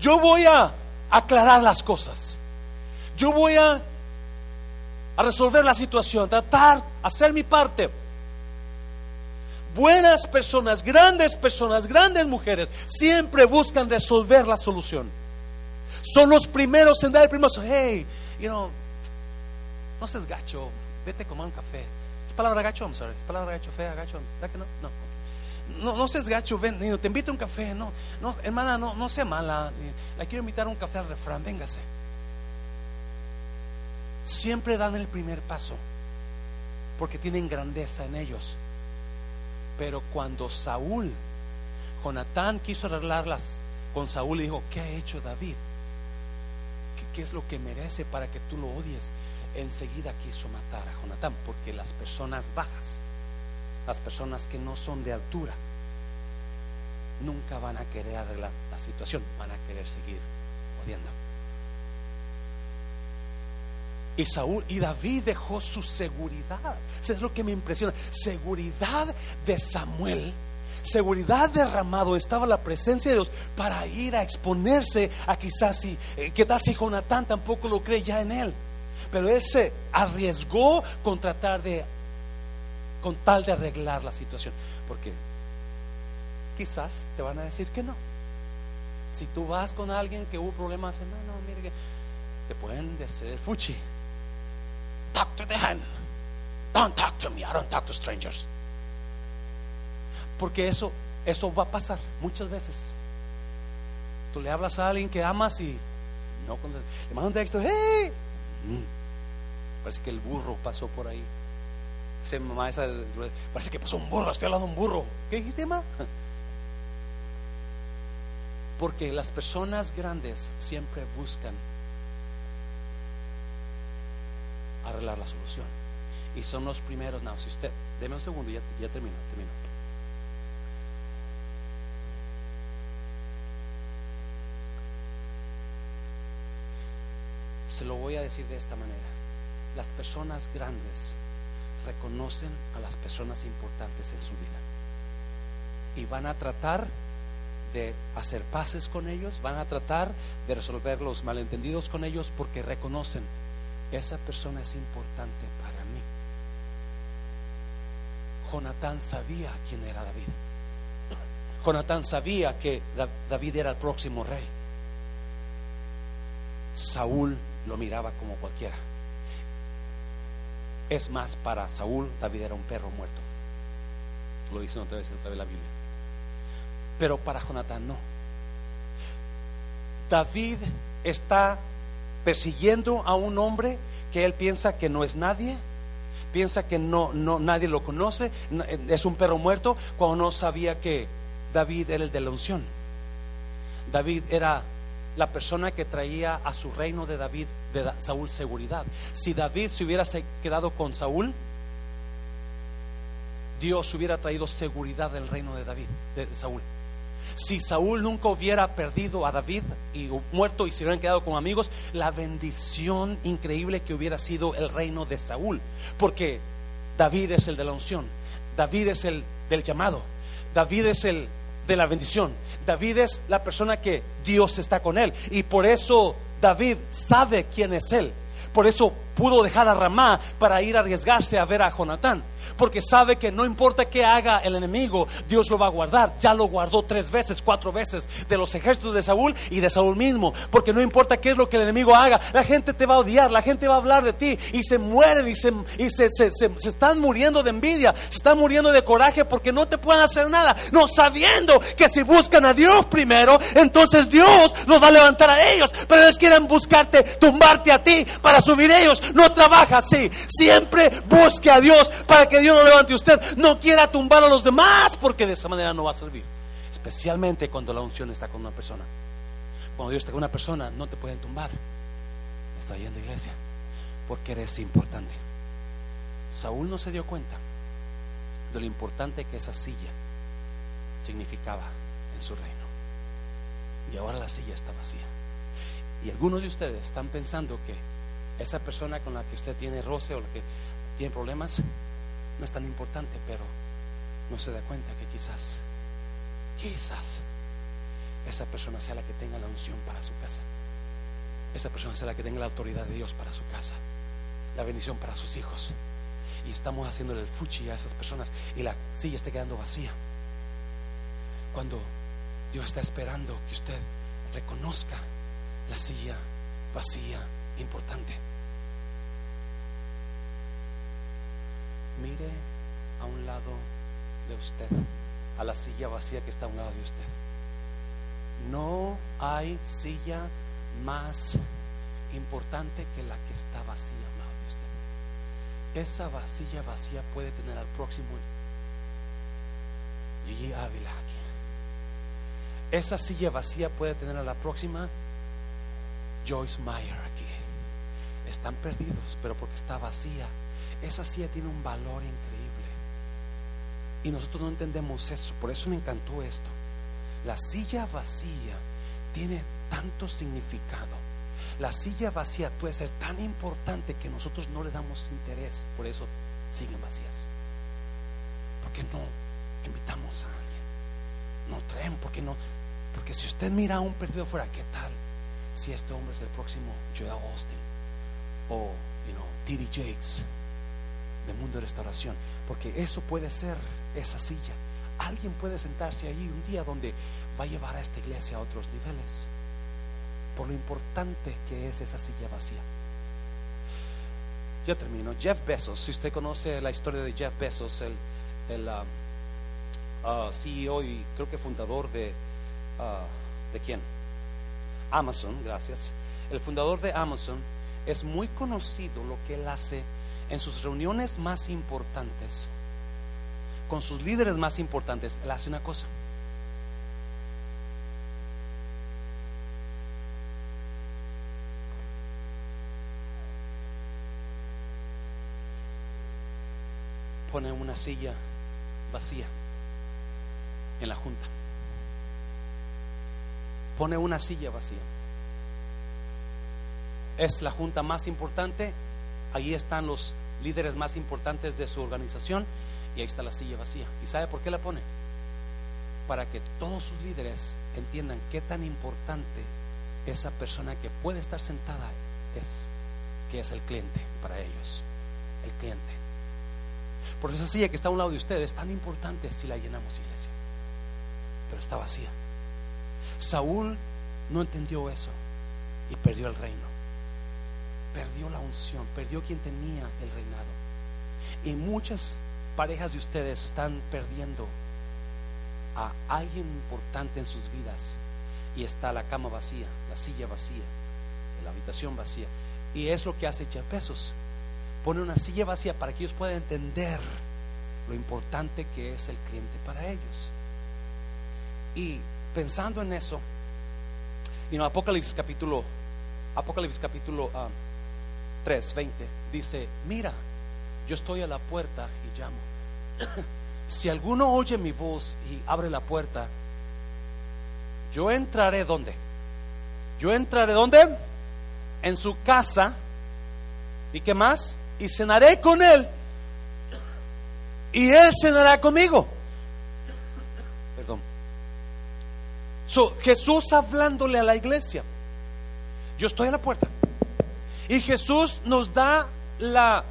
yo voy a aclarar las cosas. Yo voy a, resolver la situación, tratar, hacer mi parte. Buenas personas, grandes personas, grandes mujeres, siempre buscan resolver la solución. Son los primeros en dar el primero. Hey, you know, no seas gacho, vete a tomar un café. Es palabra gacho, I'm sorry. Es palabra gacho, fea, gacho. ¿Da que no? No. No, no seas gacho, ven, te invito a un café. No, no, hermana, no, no sea mala. La quiero invitar a un café al refrán, véngase. Siempre dan el primer paso porque tienen grandeza en ellos. Pero cuando Saúl, Jonatán quiso arreglarlas con Saúl y dijo, ¿qué ha hecho David? ¿Qué, es lo que merece para que tú lo odies? Enseguida quiso matar a Jonatán, porque las personas bajas, las personas que no son de altura, nunca van a querer arreglar la situación, van a querer seguir odiando. Y Saúl y David dejó su seguridad. Eso es lo que me impresiona. Seguridad de Samuel. Seguridad derramado estaba la presencia de Dios para ir a exponerse a quizás si, eh, ¿qué tal si Jonatán tampoco lo cree ya en él? Pero él se arriesgó con tratar de, con tal de arreglar la situación. Porque quizás te van a decir que no. Si tú vas con alguien que hubo problemas, te pueden decir el fuchi talk to them. Don't talk to me. I don't talk to strangers. Porque eso, eso va a pasar muchas veces. Tú le hablas a alguien que amas y no le mandas un texto, hey, mm. parece que el burro pasó por ahí. Mamá parece que pasó un burro, estoy hablando de un burro. ¿Qué dijiste, mamá? Porque las personas grandes siempre buscan arreglar la solución. Y son los primeros, no, si usted, deme un segundo, ya, ya termino, termino. Se lo voy a decir de esta manera. Las personas grandes reconocen a las personas importantes en su vida y van a tratar de hacer paces con ellos, van a tratar de resolver los malentendidos con ellos porque reconocen esa persona es importante para mí. Jonatán sabía quién era David. Jonatán sabía que David era el próximo rey. Saúl lo miraba como cualquiera. Es más, para Saúl David era un perro muerto. Lo dice otra vez, otra vez la Biblia. Pero para Jonatán no. David está persiguiendo a un hombre que él piensa que no es nadie, piensa que no, no nadie lo conoce, es un perro muerto, cuando no sabía que David era el de la unción. David era la persona que traía a su reino de David, de Saúl, seguridad. Si David se hubiera quedado con Saúl, Dios hubiera traído seguridad del reino de David, de Saúl. Si Saúl nunca hubiera perdido a David y muerto y se hubieran quedado como amigos, la bendición increíble que hubiera sido el reino de Saúl. Porque David es el de la unción, David es el del llamado, David es el de la bendición, David es la persona que Dios está con él. Y por eso David sabe quién es él. Por eso pudo dejar a Ramá para ir a arriesgarse a ver a Jonatán. Porque sabe que no importa qué haga el enemigo, Dios lo va a guardar. Ya lo guardó tres veces, cuatro veces de los ejércitos de Saúl y de Saúl mismo, porque no importa qué es lo que el enemigo haga, la gente te va a odiar, la gente va a hablar de ti y se mueren y se, y se, están muriendo de envidia, se están muriendo de coraje porque no te pueden hacer nada, no sabiendo que si buscan a Dios primero, entonces Dios los va a levantar a ellos, pero ellos quieren buscarte, tumbarte a ti para subir ellos, no trabaja así, siempre busque a Dios para que Dios lo levante usted. No quiera tumbar a los demás porque de esa manera no va a servir. Especialmente cuando la unción está con una persona. Cuando Dios está con una persona, no te pueden tumbar. Está yendo iglesia porque eres importante. Saúl no se dio cuenta de lo importante que esa silla significaba en su reino. Y ahora la silla está vacía. Y algunos de ustedes están pensando que esa persona con la que usted tiene roce o la que tiene problemas no es tan importante, pero no se da cuenta que quizás, quizás esa persona sea la que tenga la unción para su casa. Esa persona sea la que tenga la autoridad de Dios para su casa, la bendición para sus hijos. Y estamos haciéndole el fuchi a esas personas y la silla está quedando vacía. Cuando Dios está esperando que usted reconozca la silla vacía, importante. Mire a un lado de usted, a la silla vacía que está a un lado de usted. No hay silla más importante que la que está vacía a lado de usted. Esa vacía vacía puede tener al próximo Gigi Ávila aquí. Esa silla vacía puede tener a la próxima Joyce Meyer aquí. Están perdidos, pero porque está vacía. Esa silla tiene un valor increíble. Y nosotros no entendemos eso. Por eso me encantó esto. La silla vacía tiene tanto significado. La silla vacía puede ser tan importante que nosotros no le damos interés. Por eso siguen vacías. Porque no invitamos a alguien. No traen, porque no. Porque si usted mira a un perdido fuera, ¿qué tal? Si este hombre es el próximo Joel Austin o, you know, T.D. Jakes de Mundo de Restauración, porque eso puede ser esa silla. Alguien puede sentarse allí un día donde va a llevar a esta iglesia a otros niveles, por lo importante que es esa silla vacía. Ya termino. Jeff Bezos, si usted conoce la historia de Jeff Bezos, el, el uh, uh, CEO y creo que fundador de, uh, ¿de quién? Amazon, gracias. El fundador de Amazon es muy conocido lo que él hace en sus reuniones más importantes, con sus líderes más importantes. Él hace una cosa. Pone una silla vacía en la junta. Pone una silla vacía. Es la junta más importante. Allí están los líderes más importantes de su organización y ahí está la silla vacía. ¿Y sabe por qué la pone? Para que todos sus líderes entiendan qué tan importante esa persona que puede estar sentada es, que es el cliente para ellos. El cliente. Porque esa silla que está a un lado de ustedes es tan importante si la llenamos, iglesia pero está vacía. Saúl no entendió eso y perdió el reino. Perdió la unción, perdió quien tenía el reinado. Y muchas parejas de ustedes están perdiendo a alguien importante en sus vidas y está la cama vacía, la silla vacía, la habitación vacía. Y es lo que hace Jeff Pone una silla vacía para que ellos puedan entender lo importante que es el cliente para ellos. Y pensando en eso, y en Apocalipsis capítulo, Apocalipsis capítulo 3, ah, 20, dice, mira, yo estoy a la puerta y llamo. si alguno oye mi voz y abre la puerta, yo entraré donde? Yo entraré donde? En su casa. ¿Y qué más? Y cenaré con él. Y él cenará conmigo. Jesús hablándole a la iglesia. Yo estoy a la puerta. Y Jesús nos da la,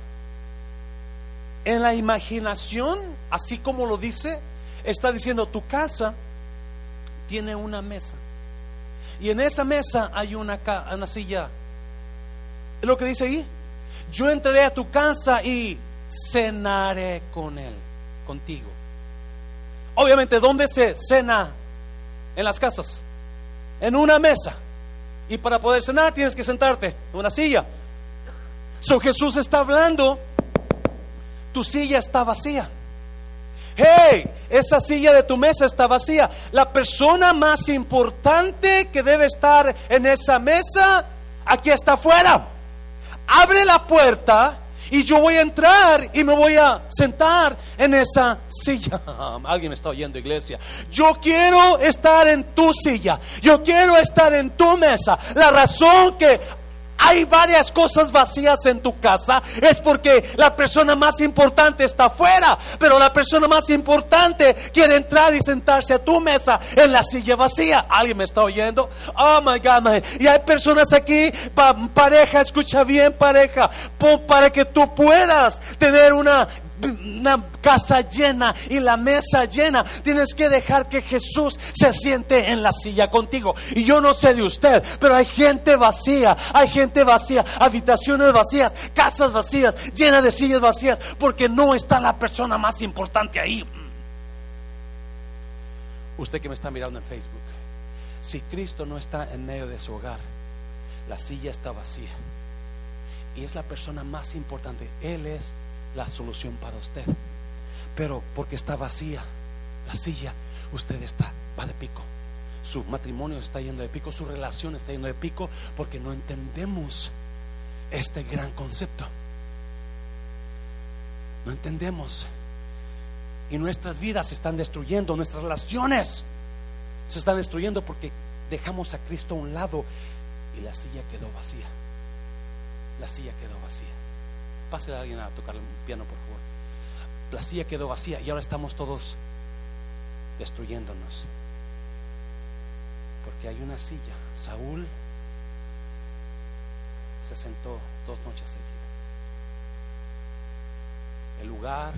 en la imaginación, así como lo dice, está diciendo, tu casa tiene una mesa. Y en esa mesa hay una, una silla. Es lo que dice ahí. Yo entraré a tu casa y cenaré con él, contigo. Obviamente, ¿dónde se cena en las casas, en una mesa. Y para poder cenar tienes que sentarte en una silla. So Jesús está hablando, tu silla está vacía. Hey, esa silla de tu mesa está vacía. La persona más importante que debe estar en esa mesa, aquí está afuera. Abre la puerta y yo voy a entrar y me voy a sentar en esa silla. Alguien me está oyendo, iglesia. Yo quiero estar en tu silla. Yo quiero estar en tu mesa. La razón que hay varias cosas vacías en tu casa, es porque la persona más importante está afuera, pero la persona más importante quiere entrar y sentarse a tu mesa en la silla vacía. ¿Alguien me está oyendo? Oh my God. Y hay personas aquí, pareja, escucha bien, pareja, para que tú puedas tener una una casa llena y la mesa llena. Tienes que dejar que Jesús se siente en la silla contigo. Y yo no sé de usted, pero hay gente vacía, hay gente vacía, habitaciones vacías, casas vacías, llenas de sillas vacías, porque no está la persona más importante ahí. Usted que me está mirando en Facebook, si Cristo no está en medio de su hogar, la silla está vacía. Y es la persona más importante. Él es la solución para usted. Pero porque está vacía la silla, usted está, va de pico. Su matrimonio está yendo de pico, su relación está yendo de pico porque no entendemos este gran concepto. No entendemos. Y nuestras vidas se están destruyendo, nuestras relaciones se están destruyendo porque dejamos a Cristo a un lado y la silla quedó vacía. La silla quedó vacía. Pásale a alguien a tocar el piano, por favor. La silla quedó vacía y ahora estamos todos destruyéndonos. Porque hay una silla. Saúl se sentó dos noches seguidas. El lugar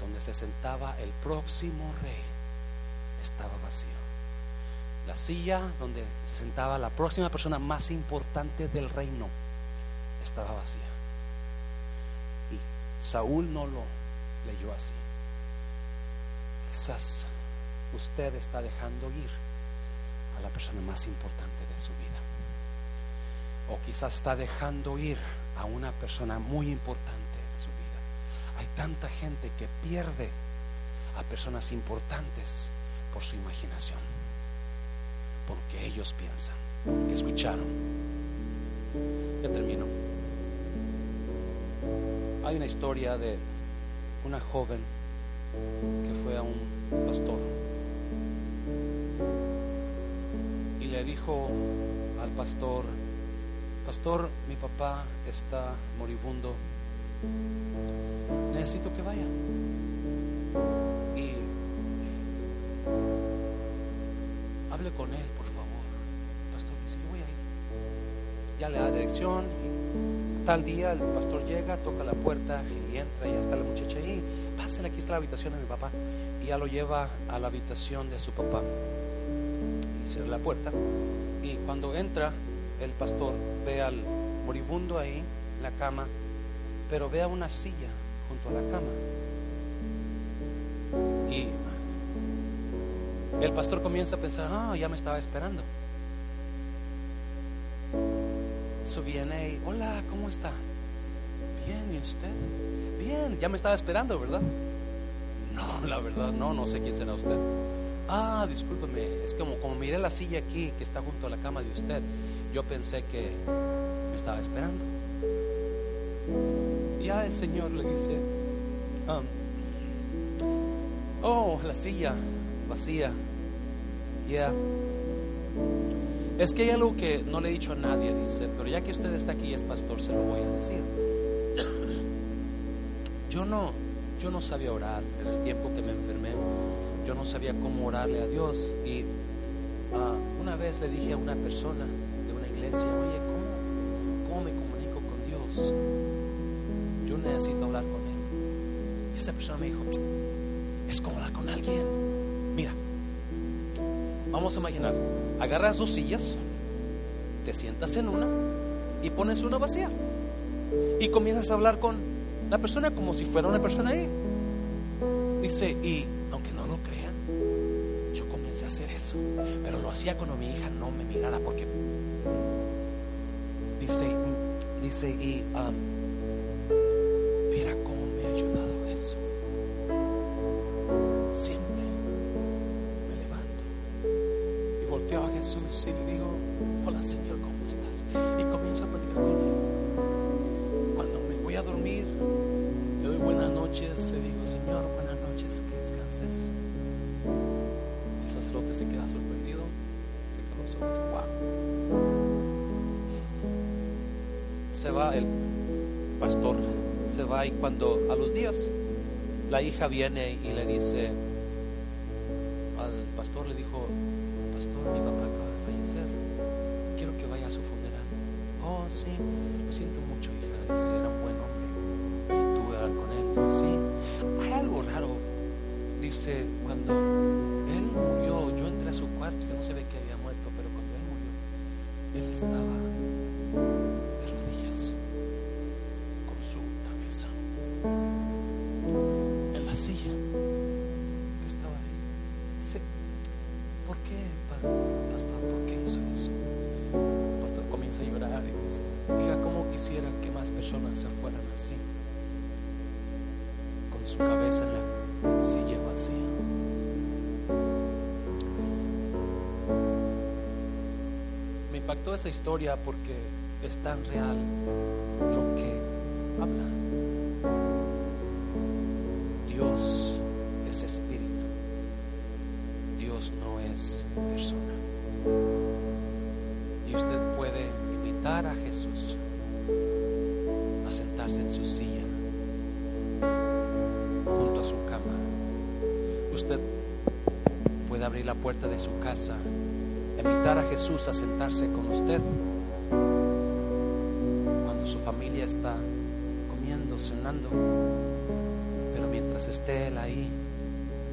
donde se sentaba el próximo rey estaba vacío. La silla donde se sentaba la próxima persona más importante del reino estaba vacía. Saúl no lo leyó así. Quizás usted está dejando ir a la persona más importante de su vida. O quizás está dejando ir a una persona muy importante hay tanta gente que pierde a personas importantes por su imaginación, porque ellos piensan que escucharon. Ya termino. Hay una historia de una joven que fue a un pastor y le dijo al pastor, pastor, mi papá está moribundo necesito que vaya. Y hable con él, por favor. pastor dice, yo voy a ir. Ya le da dirección. Tal día el pastor llega, toca la puerta y entra y ya está la muchacha ahí. Pásale, aquí está la habitación de mi papá. Y ya lo lleva a la habitación de su papá. Y cierra la puerta. Y cuando entra, el pastor ve al moribundo ahí en la cama, pero ve a una silla junto a la cama. Y el pastor comienza a pensar, ah, ya me estaba esperando. Eso viene hola, ¿cómo está? Bien, ¿y usted? Bien, ya me estaba esperando, ¿verdad? No, la verdad, no, no sé quién será usted. Ah, discúlpeme, es como, como miré la silla aquí que está junto a la cama de usted, yo pensé que me estaba esperando ya el Señor le dice, um, oh, la silla vacía, ya. Es que hay algo que no le he dicho a nadie, dice, pero ya que usted está aquí es pastor, se lo voy a decir. Yo no, yo no sabía orar en el tiempo que me enfermé. Yo no sabía cómo orarle a Dios y ah, una vez le dije a una persona de una iglesia, oye, ¿cómo, cómo me comunico con Dios? necesito hablar con él. Y esta persona me dijo, es como hablar con alguien. Mira, vamos a imaginar, agarras dos sillas, te sientas en una y pones una vacía. Y comienzas a hablar con la persona como si fuera una persona ahí. Dice, y aunque no lo crean, yo comencé a hacer eso. Pero lo hacía cuando mi hija no me mirara porque... Dice, dice, y... Um, Se queda sorprendido, se quedó sobre wow. Se va el pastor, se va y cuando a los días la hija viene y le dice al pastor, le dijo, pastor, mi papá sí, lo siento mucho, hija, dice, era un buen hombre, si tuve hablar con él. Sí, hay algo raro. Dice, cuando él murió, él estaba Impactó esa historia porque es tan real lo que habla. Dios es espíritu. Dios no es persona. Y usted puede invitar a Jesús a sentarse en su silla junto a su cama. Usted puede abrir la puerta de su casa, invitar a Jesús a sentarse con usted cuando su familia está comiendo, cenando. Pero mientras esté Él ahí,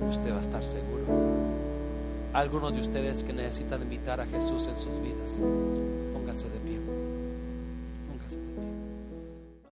usted va a estar seguro. Algunos de ustedes que necesitan invitar a Jesús en sus vidas, pónganse de pie.